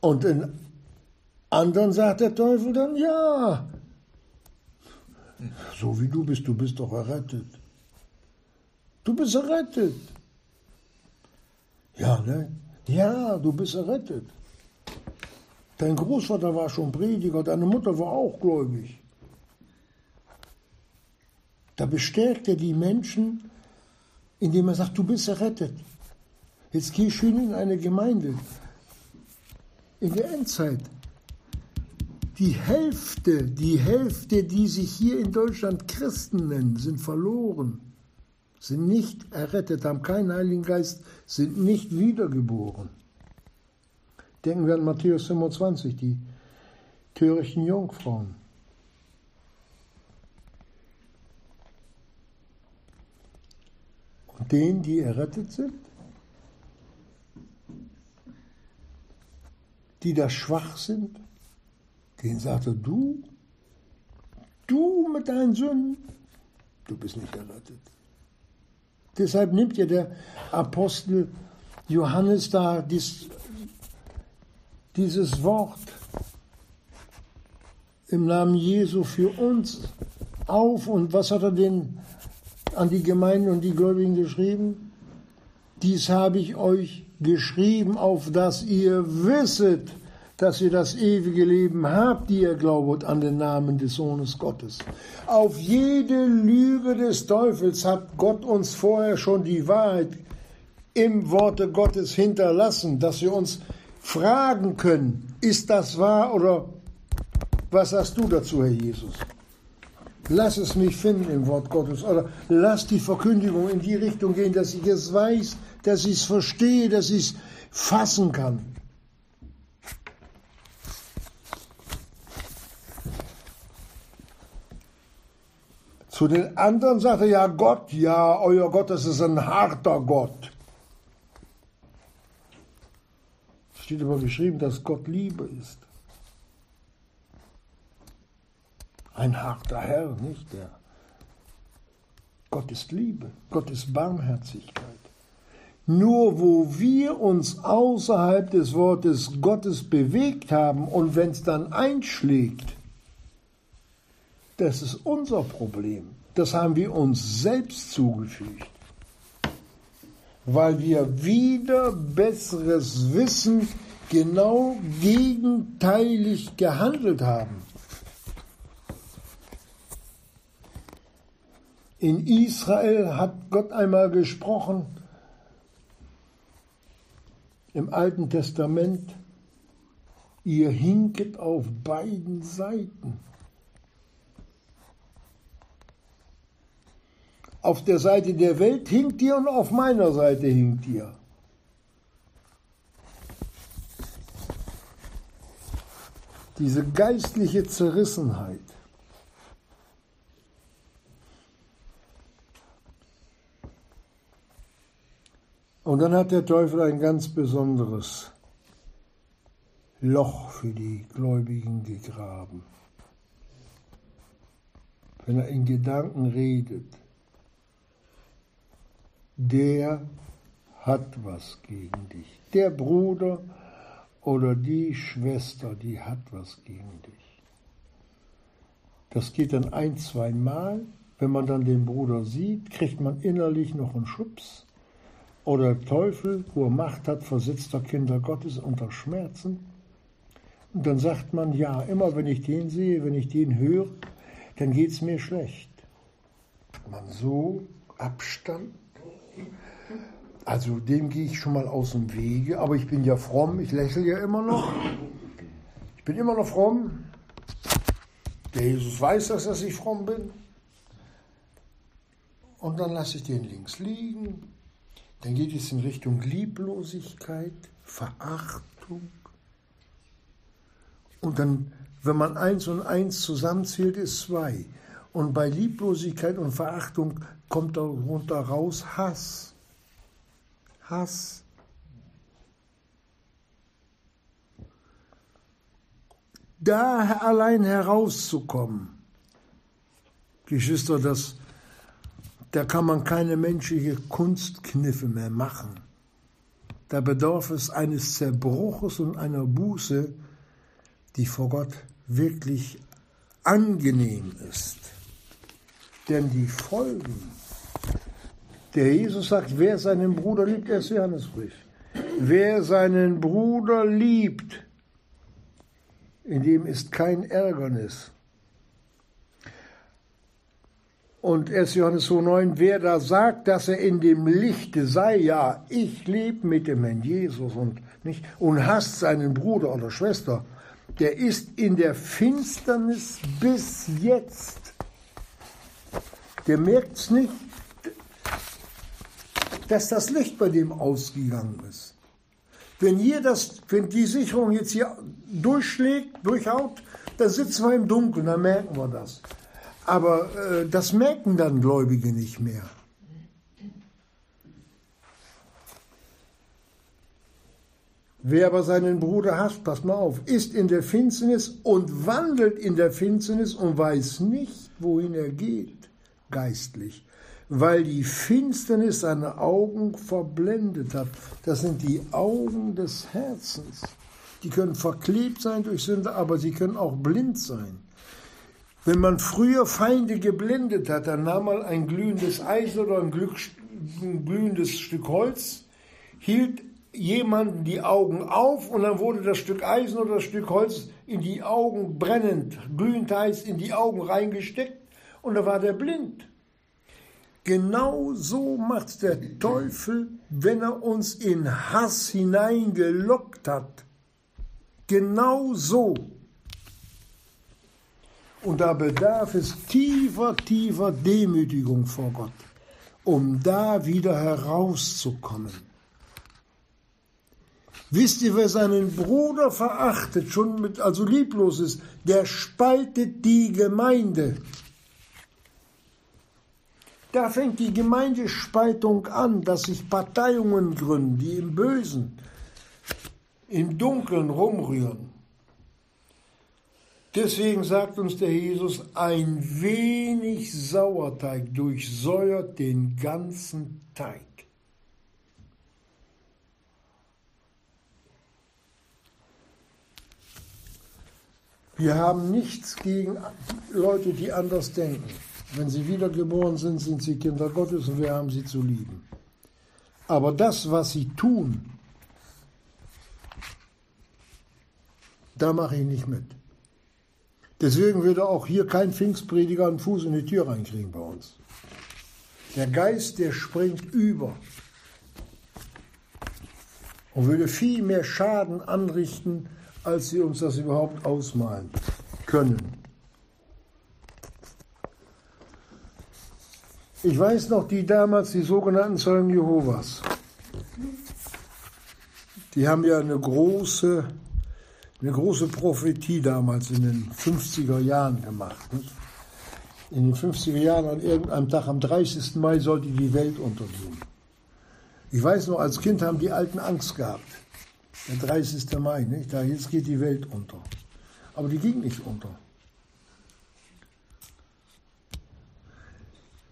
Und in anderen sagt der Teufel dann, ja, so wie du bist, du bist doch errettet. Du bist errettet. Ja, ne? Ja, du bist errettet. Dein Großvater war schon Prediger, deine Mutter war auch gläubig. Da bestärkt er die Menschen, indem er sagt, du bist errettet. Jetzt geh schön in eine Gemeinde. In der Endzeit Die Hälfte, die Hälfte, die sich hier in Deutschland Christen nennen, sind verloren, sind nicht errettet, haben keinen Heiligen Geist, sind nicht wiedergeboren. Denken wir an Matthäus 25, die törichten Jungfrauen. Und denen, die errettet sind, die da schwach sind, den sagte, du, du mit deinen Sünden, du bist nicht errettet. Deshalb nimmt ja der Apostel Johannes da dies, dieses Wort im Namen Jesu für uns auf. Und was hat er denn an die Gemeinden und die Gläubigen geschrieben? Dies habe ich euch geschrieben, auf dass ihr wisset, dass ihr das ewige Leben habt, die ihr glaubet an den Namen des Sohnes Gottes. Auf jede Lüge des Teufels hat Gott uns vorher schon die Wahrheit im Worte Gottes hinterlassen, dass wir uns fragen können, ist das wahr oder was hast du dazu, Herr Jesus? Lass es mich finden im Wort Gottes oder lass die Verkündigung in die Richtung gehen, dass ich es weiß, dass ich es verstehe, dass ich es fassen kann. Zu den anderen sagt er ja Gott, ja, euer Gott, das ist ein harter Gott. Es steht aber geschrieben, dass Gott Liebe ist. Ein harter Herr, nicht der. Gott ist Liebe, Gott ist Barmherzigkeit. Nur wo wir uns außerhalb des Wortes Gottes bewegt haben und wenn es dann einschlägt, das ist unser Problem. Das haben wir uns selbst zugefügt. Weil wir wieder besseres Wissen genau gegenteilig gehandelt haben. In Israel hat Gott einmal gesprochen, im Alten Testament, ihr hinket auf beiden Seiten. Auf der Seite der Welt hinkt ihr und auf meiner Seite hinkt ihr. Diese geistliche Zerrissenheit. Und dann hat der Teufel ein ganz besonderes Loch für die Gläubigen gegraben. Wenn er in Gedanken redet, der hat was gegen dich. Der Bruder oder die Schwester, die hat was gegen dich. Das geht dann ein, zwei Mal. Wenn man dann den Bruder sieht, kriegt man innerlich noch einen Schubs. Oder der Teufel, wo er Macht hat, versetzt der Kinder Gottes unter Schmerzen. Und dann sagt man, ja, immer wenn ich den sehe, wenn ich den höre, dann geht es mir schlecht. Man so Abstand also dem gehe ich schon mal aus dem Wege, aber ich bin ja fromm, ich lächle ja immer noch. Ich bin immer noch fromm. Der Jesus weiß das, dass ich fromm bin. Und dann lasse ich den links liegen. Dann geht es in Richtung Lieblosigkeit, Verachtung. Und dann, wenn man eins und eins zusammenzählt, ist zwei. Und bei Lieblosigkeit und Verachtung kommt darunter raus Hass. Hass. Da allein herauszukommen, Geschwister, das, da kann man keine menschliche Kunstkniffe mehr machen. Da bedarf es eines Zerbruches und einer Buße, die vor Gott wirklich angenehm ist. Denn die Folgen der Jesus sagt, wer seinen Bruder liebt, er ist Johannesbrief. Wer seinen Bruder liebt, in dem ist kein Ärgernis. Und 1. Johannes 2,9, wer da sagt, dass er in dem Lichte sei, ja, ich lebe mit dem Herrn Jesus und, nicht, und hasst seinen Bruder oder Schwester, der ist in der Finsternis bis jetzt. Der merkt es nicht, dass das Licht bei dem ausgegangen ist. Wenn, hier das, wenn die Sicherung jetzt hier durchschlägt, durchhaut, dann sitzen wir im Dunkeln, dann merken wir das. Aber äh, das merken dann Gläubige nicht mehr. Wer aber seinen Bruder hasst, pass mal auf, ist in der Finsternis und wandelt in der Finsternis und weiß nicht, wohin er geht, geistlich, weil die Finsternis seine Augen verblendet hat. Das sind die Augen des Herzens. Die können verklebt sein durch Sünde, aber sie können auch blind sein. Wenn man früher Feinde geblendet hat, dann nahm man ein glühendes Eisen oder ein, glühendes Stück Holz, hielt jemanden die Augen auf und dann wurde das Stück Eisen oder das Stück Holz in die Augen brennend, glühend heiß in die Augen reingesteckt und da war der blind. Genau so macht der Teufel, wenn er uns in Hass hineingelockt hat. Genau so. Und da bedarf es tiefer, tiefer Demütigung vor Gott, um da wieder herauszukommen. Wisst ihr, wer seinen Bruder verachtet, schon mit, also lieblos ist, der spaltet die Gemeinde. Da fängt die Gemeindespaltung an, dass sich Parteiungen gründen, die im Bösen, im Dunkeln rumrühren. Deswegen sagt uns der Jesus, ein wenig Sauerteig durchsäuert den ganzen Teig. Wir haben nichts gegen Leute, die anders denken. Wenn sie wiedergeboren sind, sind sie Kinder Gottes und wir haben sie zu lieben. Aber das, was sie tun, da mache ich nicht mit. Deswegen würde auch hier kein Pfingstprediger einen Fuß in die Tür reinkriegen bei uns. Der Geist, der springt über und würde viel mehr Schaden anrichten, als sie uns das überhaupt ausmalen können. Ich weiß noch, die damals, die sogenannten Zeugen Jehovas, die haben ja eine große, eine große Prophetie damals in den 50er Jahren gemacht. In den 50er Jahren an irgendeinem Tag, am 30. Mai, sollte die Welt untergehen. Ich weiß noch, als Kind haben die Alten Angst gehabt der 30. Mai, nicht? Da jetzt geht die Welt unter. Aber die ging nicht unter.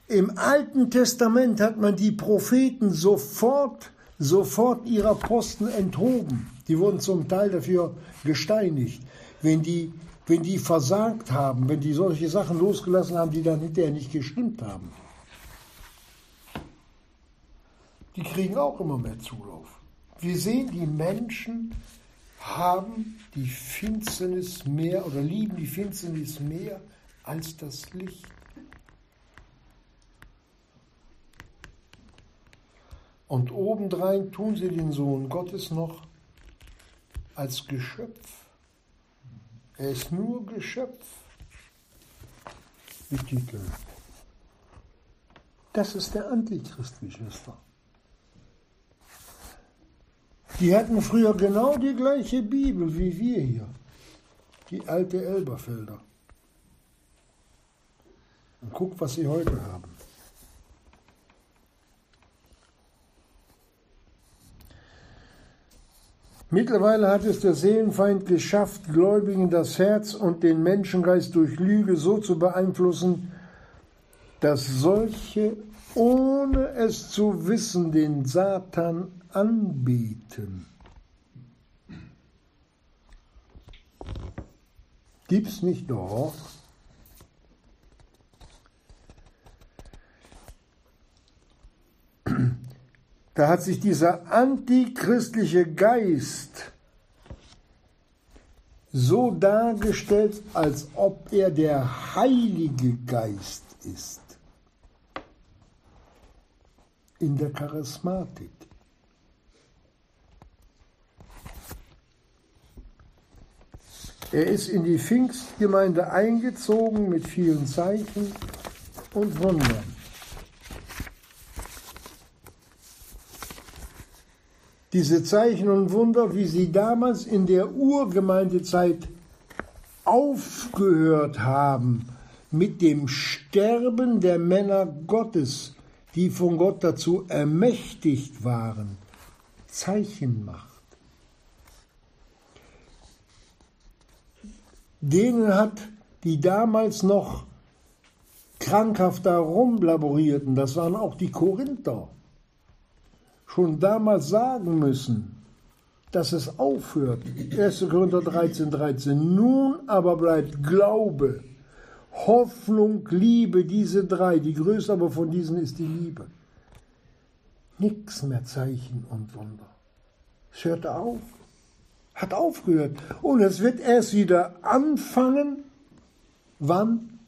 Im Alten Testament hat man die Propheten sofort, sofort ihrer Posten enthoben. Die wurden zum Teil dafür gesteinigt. Wenn die, wenn die versagt haben, wenn die solche Sachen losgelassen haben, die dann hinterher nicht gestimmt haben. Die kriegen auch immer mehr Zulauf. Wir sehen, die Menschen haben die Finsternis mehr oder lieben die Finsternis mehr als das Licht. Und obendrein tun sie den Sohn Gottes noch als Geschöpf. Er ist nur Geschöpf betiteln. Das ist der Antichrist, Geschwister. Die hatten früher genau die gleiche Bibel wie wir hier. Die alte Elberfelder. Und guck, was sie heute haben. Mittlerweile hat es der Seelenfeind geschafft, Gläubigen das Herz und den Menschengeist durch Lüge so zu beeinflussen, dass solche, ohne es zu wissen, den Satan anbeten. Gibt's nicht doch? Da hat sich dieser antichristliche Geist so dargestellt, als ob er der Heilige Geist ist. In der Charismatik. Er ist in die Pfingstgemeinde eingezogen mit vielen Zeichen und Wundern. Diese Zeichen und Wunder, wie sie damals in der Urgemeindezeit aufgehört haben mit dem Sterben der Männer Gottes, die von Gott dazu ermächtigt waren, Zeichen macht. Denen hat, die damals noch krankhaft da rumlaborierten, das waren auch die Korinther, schon damals sagen müssen, dass es aufhört. 1. Korinther 13, 13. Nun aber bleibt Glaube, Hoffnung, Liebe, diese drei. Die größte aber von diesen ist die Liebe. Nichts mehr Zeichen und Wunder. Es hörte auf. Hat aufgehört. Und es wird erst wieder anfangen. Wann?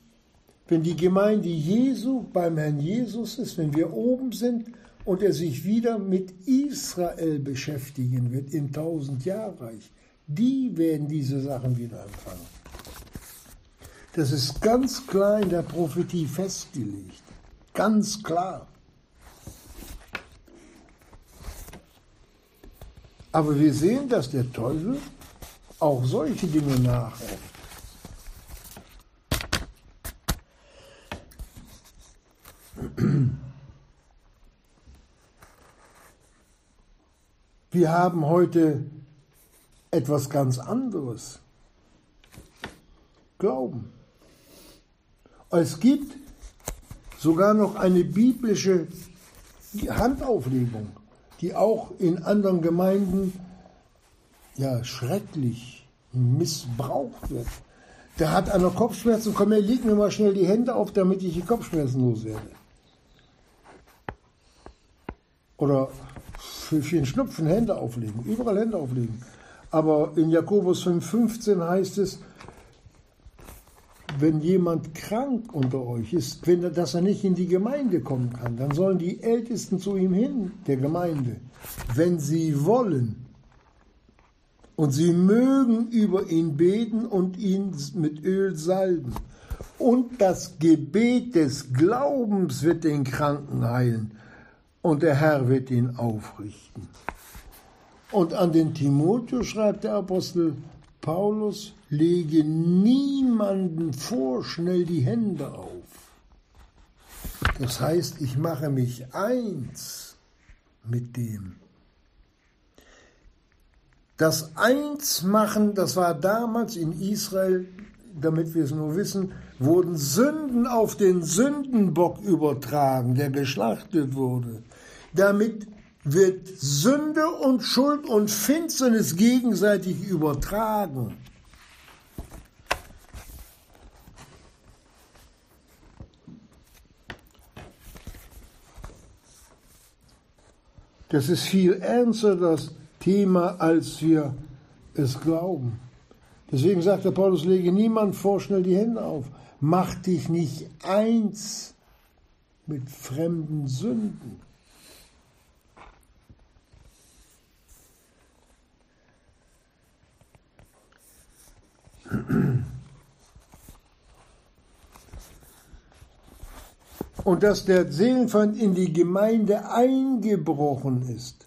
Wenn die Gemeinde Jesu beim Herrn Jesus ist, wenn wir oben sind und er sich wieder mit Israel beschäftigen wird im Tausendjahrreich. Die werden diese Sachen wieder empfangen. Das ist ganz klar in der Prophetie festgelegt. Ganz klar. Aber wir sehen, dass der Teufel auch solche Dinge nachäfft. Wir haben heute etwas ganz anderes. Glauben. Es gibt sogar noch eine biblische Handauflegung, die auch in anderen Gemeinden ja schrecklich missbraucht wird. Der hat einer Kopfschmerzen, komm her, leg mir mal schnell die Hände auf, damit ich die Kopfschmerzen loswerde. Oder für, den Schnupfen Hände auflegen, überall Hände auflegen. Aber in Jakobus 5,15 heißt es, wenn jemand krank unter euch ist, wenn er, dass er nicht in die Gemeinde kommen kann, dann sollen die Ältesten zu ihm hin, der Gemeinde, wenn sie wollen. Und sie mögen über ihn beten und ihn mit Öl salben. Und das Gebet des Glaubens wird den Kranken heilen und der Herr wird ihn aufrichten. Und an den Timotheus schreibt der Apostel Paulus, lege niemanden vorschnell die Hände auf. Das heißt, ich mache mich eins mit dem. Das Einsmachen, das war damals in Israel, damit wir es nur wissen, wurden Sünden auf den Sündenbock übertragen, der geschlachtet wurde. Damit wird Sünde und Schuld und Finsternis gegenseitig übertragen. Das ist viel ernster das Thema, als wir es glauben. Deswegen sagt der Paulus, lege niemand vorschnell die Hände auf. Mach dich nicht eins mit fremden Sünden. Und dass der Seelenfeind in die Gemeinde eingebrochen ist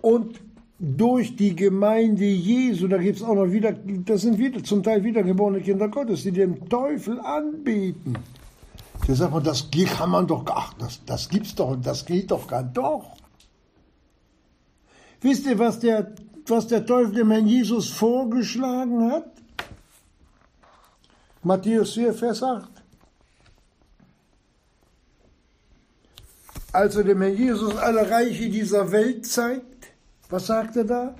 und durch die Gemeinde Jesu, da gibt es auch noch wieder, das sind wieder zum Teil wiedergeborene Kinder Gottes, die dem Teufel anbeten. Da sagt man, das kann man doch, ach, das, das gibt's doch, das geht doch gar doch. Wisst ihr, was der, was der Teufel dem Herrn Jesus vorgeschlagen hat? Matthäus 4, Vers 8. Als er dem Herrn Jesus alle Reiche dieser Welt zeigt, was sagt er da?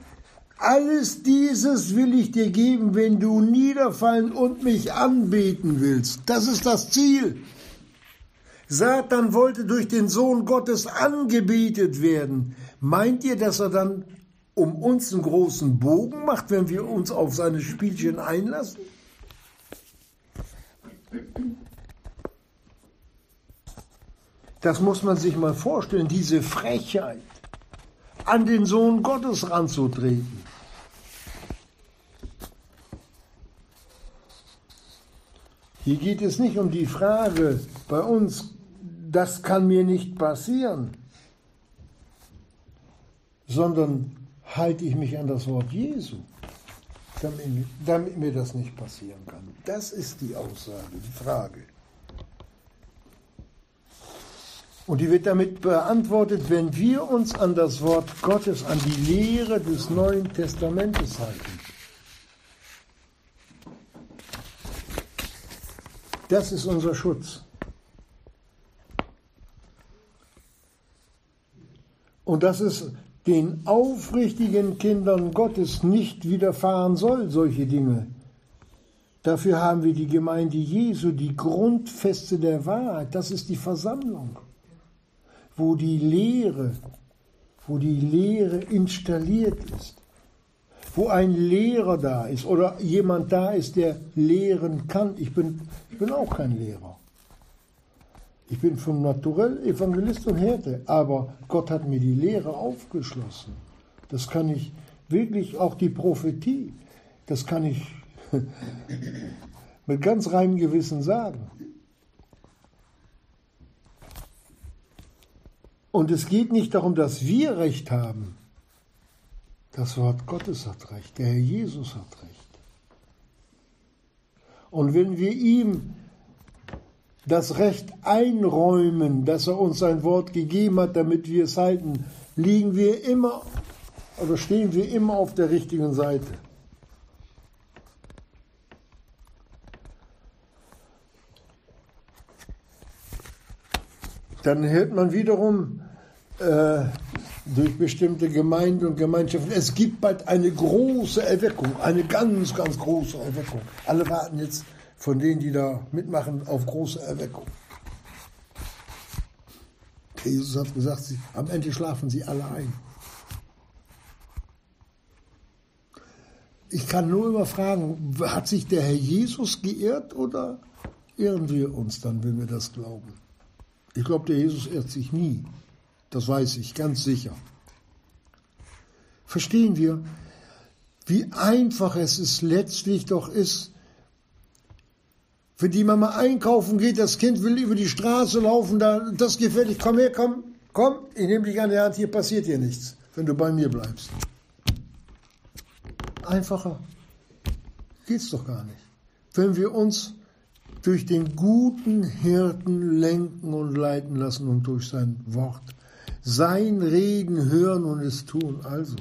Alles dieses will ich dir geben, wenn du niederfallen und mich anbeten willst. Das ist das Ziel. Satan wollte durch den Sohn Gottes angebetet werden. Meint ihr, dass er dann um uns einen großen Bogen macht, wenn wir uns auf seine Spielchen einlassen? Das muss man sich mal vorstellen, diese Frechheit, an den Sohn Gottes ranzutreten. Hier geht es nicht um die Frage bei uns, das kann mir nicht passieren, sondern halte ich mich an das Wort Jesu, damit, damit mir das nicht passieren kann. Das ist die Aussage, die Frage. Und die wird damit beantwortet, wenn wir uns an das Wort Gottes, an die Lehre des Neuen Testamentes halten. Das ist unser Schutz. Und dass es den aufrichtigen Kindern Gottes nicht widerfahren soll, solche Dinge. Dafür haben wir die Gemeinde Jesu, die Grundfeste der Wahrheit. Das ist die Versammlung wo die Lehre, wo die Lehre installiert ist, wo ein Lehrer da ist oder jemand da ist, der lehren kann. Ich bin, ich bin auch kein Lehrer. Ich bin vom Naturell Evangelist und Härte, aber Gott hat mir die Lehre aufgeschlossen. Das kann ich wirklich, auch die Prophetie, das kann ich mit ganz reinem Gewissen sagen. Und es geht nicht darum, dass wir Recht haben. Das Wort Gottes hat Recht, der Herr Jesus hat Recht. Und wenn wir ihm das Recht einräumen, dass er uns sein Wort gegeben hat, damit wir es halten, liegen wir immer oder stehen wir immer auf der richtigen Seite. Dann hört man wiederum äh, durch bestimmte Gemeinden und Gemeinschaften, es gibt bald eine große Erweckung, eine ganz, ganz große Erweckung. Alle warten jetzt von denen, die da mitmachen, auf große Erweckung. Jesus hat gesagt, sie, am Ende schlafen sie alle ein. Ich kann nur immer fragen, hat sich der Herr Jesus geirrt oder irren wir uns dann, wenn wir das glauben? Ich glaube, der Jesus irrt sich nie. Das weiß ich ganz sicher. Verstehen wir, wie einfach es ist, letztlich doch ist, wenn die Mama einkaufen geht, das Kind will über die Straße laufen, da, das gefällt dich, komm her, komm, komm, ich nehme dich an die Hand, hier passiert dir nichts, wenn du bei mir bleibst. Einfacher geht's doch gar nicht. Wenn wir uns durch den guten Hirten lenken und leiten lassen und durch sein Wort. Sein Reden hören und es tun. Also,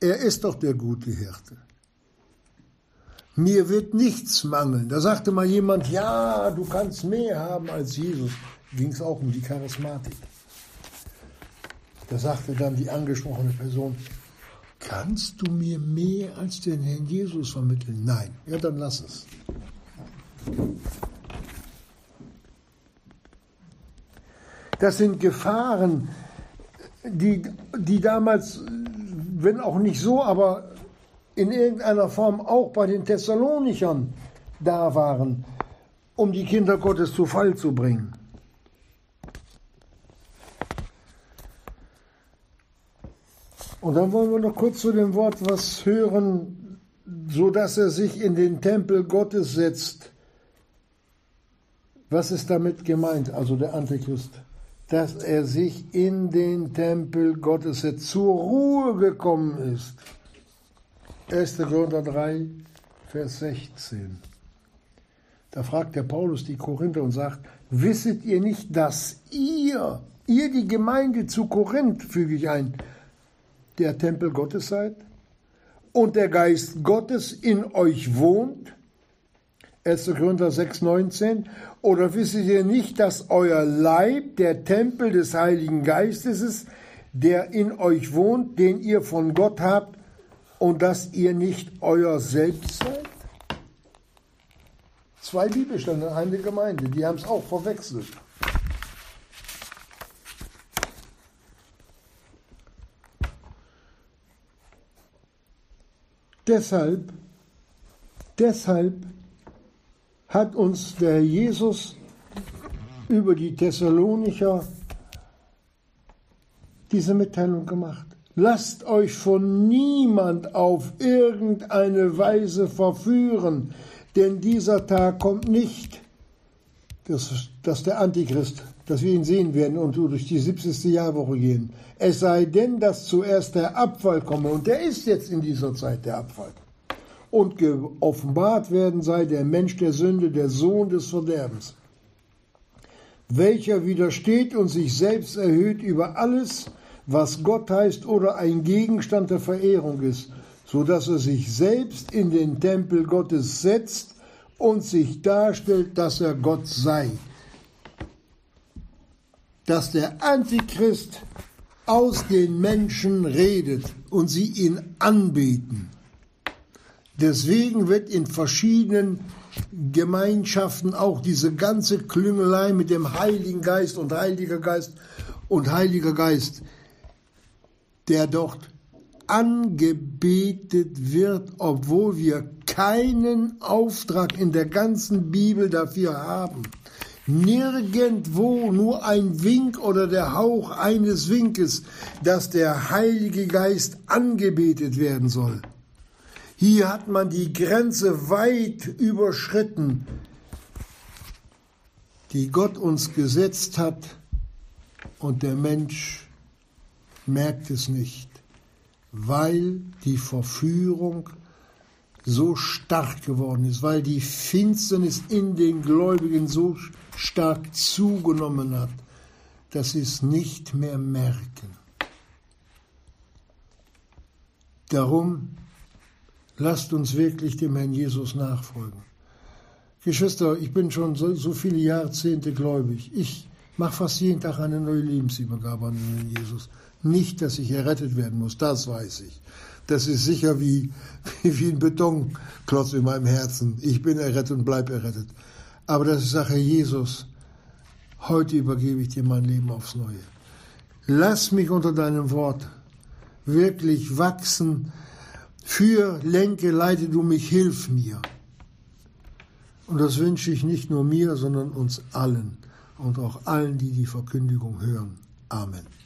er ist doch der gute Hirte. Mir wird nichts mangeln. Da sagte mal jemand, ja, du kannst mehr haben als Jesus. Ging es auch um die Charismatik. Da sagte dann die angesprochene Person, Kannst du mir mehr als den Herrn Jesus vermitteln? Nein. Ja, dann lass es. Das sind Gefahren, die, die damals, wenn auch nicht so, aber in irgendeiner Form auch bei den Thessalonichern da waren, um die Kinder Gottes zu Fall zu bringen. Und dann wollen wir noch kurz zu dem Wort was hören, so dass er sich in den Tempel Gottes setzt. Was ist damit gemeint, also der Antichrist? Dass er sich in den Tempel Gottes setzt, zur Ruhe gekommen ist. 1. Korinther 3, Vers 16. Da fragt der Paulus die Korinther und sagt, wisset ihr nicht, dass ihr, ihr die Gemeinde zu Korinth, füge ich ein, der Tempel Gottes seid und der Geist Gottes in euch wohnt? 1. Korinther 6, 19. Oder wisst ihr nicht, dass euer Leib der Tempel des Heiligen Geistes ist, der in euch wohnt, den ihr von Gott habt und dass ihr nicht euer Selbst seid? Zwei Bibelstände in einer Gemeinde, die haben es auch verwechselt. Deshalb, deshalb hat uns der Jesus über die Thessalonicher diese Mitteilung gemacht. Lasst euch von niemand auf irgendeine Weise verführen, Denn dieser Tag kommt nicht, dass, dass der Antichrist, dass wir ihn sehen werden und durch die 70. Jahrwoche gehen. Es sei denn, dass zuerst der Abfall komme. Und der ist jetzt in dieser Zeit der Abfall. Und geoffenbart werden sei der Mensch der Sünde, der Sohn des Verderbens welcher widersteht und sich selbst erhöht über alles, was Gott heißt oder ein Gegenstand der Verehrung ist, so dass er sich selbst in den Tempel Gottes setzt und sich darstellt, dass er Gott sei. Dass der Antichrist aus den Menschen redet und sie ihn anbeten. Deswegen wird in verschiedenen Gemeinschaften auch diese ganze Klüngelei mit dem Heiligen Geist und Heiliger Geist und Heiliger Geist, der dort angebetet wird, obwohl wir keinen Auftrag in der ganzen Bibel dafür haben. Nirgendwo nur ein Wink oder der Hauch eines Winkes, dass der Heilige Geist angebetet werden soll. Hier hat man die Grenze weit überschritten, die Gott uns gesetzt hat, und der Mensch merkt es nicht, weil die Verführung so stark geworden ist, weil die Finsternis in den Gläubigen so stark zugenommen hat, dass sie es nicht mehr merken. Darum Lasst uns wirklich dem Herrn Jesus nachfolgen. Geschwister, ich bin schon so, so viele Jahrzehnte gläubig. Ich mache fast jeden Tag eine neue Lebensübergabe an den Herrn Jesus. Nicht, dass ich errettet werden muss, das weiß ich. Das ist sicher wie, wie ein Betonklotz in meinem Herzen. Ich bin errettet und bleibe errettet. Aber das ist Sache Jesus. Heute übergebe ich dir mein Leben aufs Neue. Lass mich unter deinem Wort wirklich wachsen für, lenke, leite du mich, hilf mir. Und das wünsche ich nicht nur mir, sondern uns allen und auch allen, die die Verkündigung hören. Amen.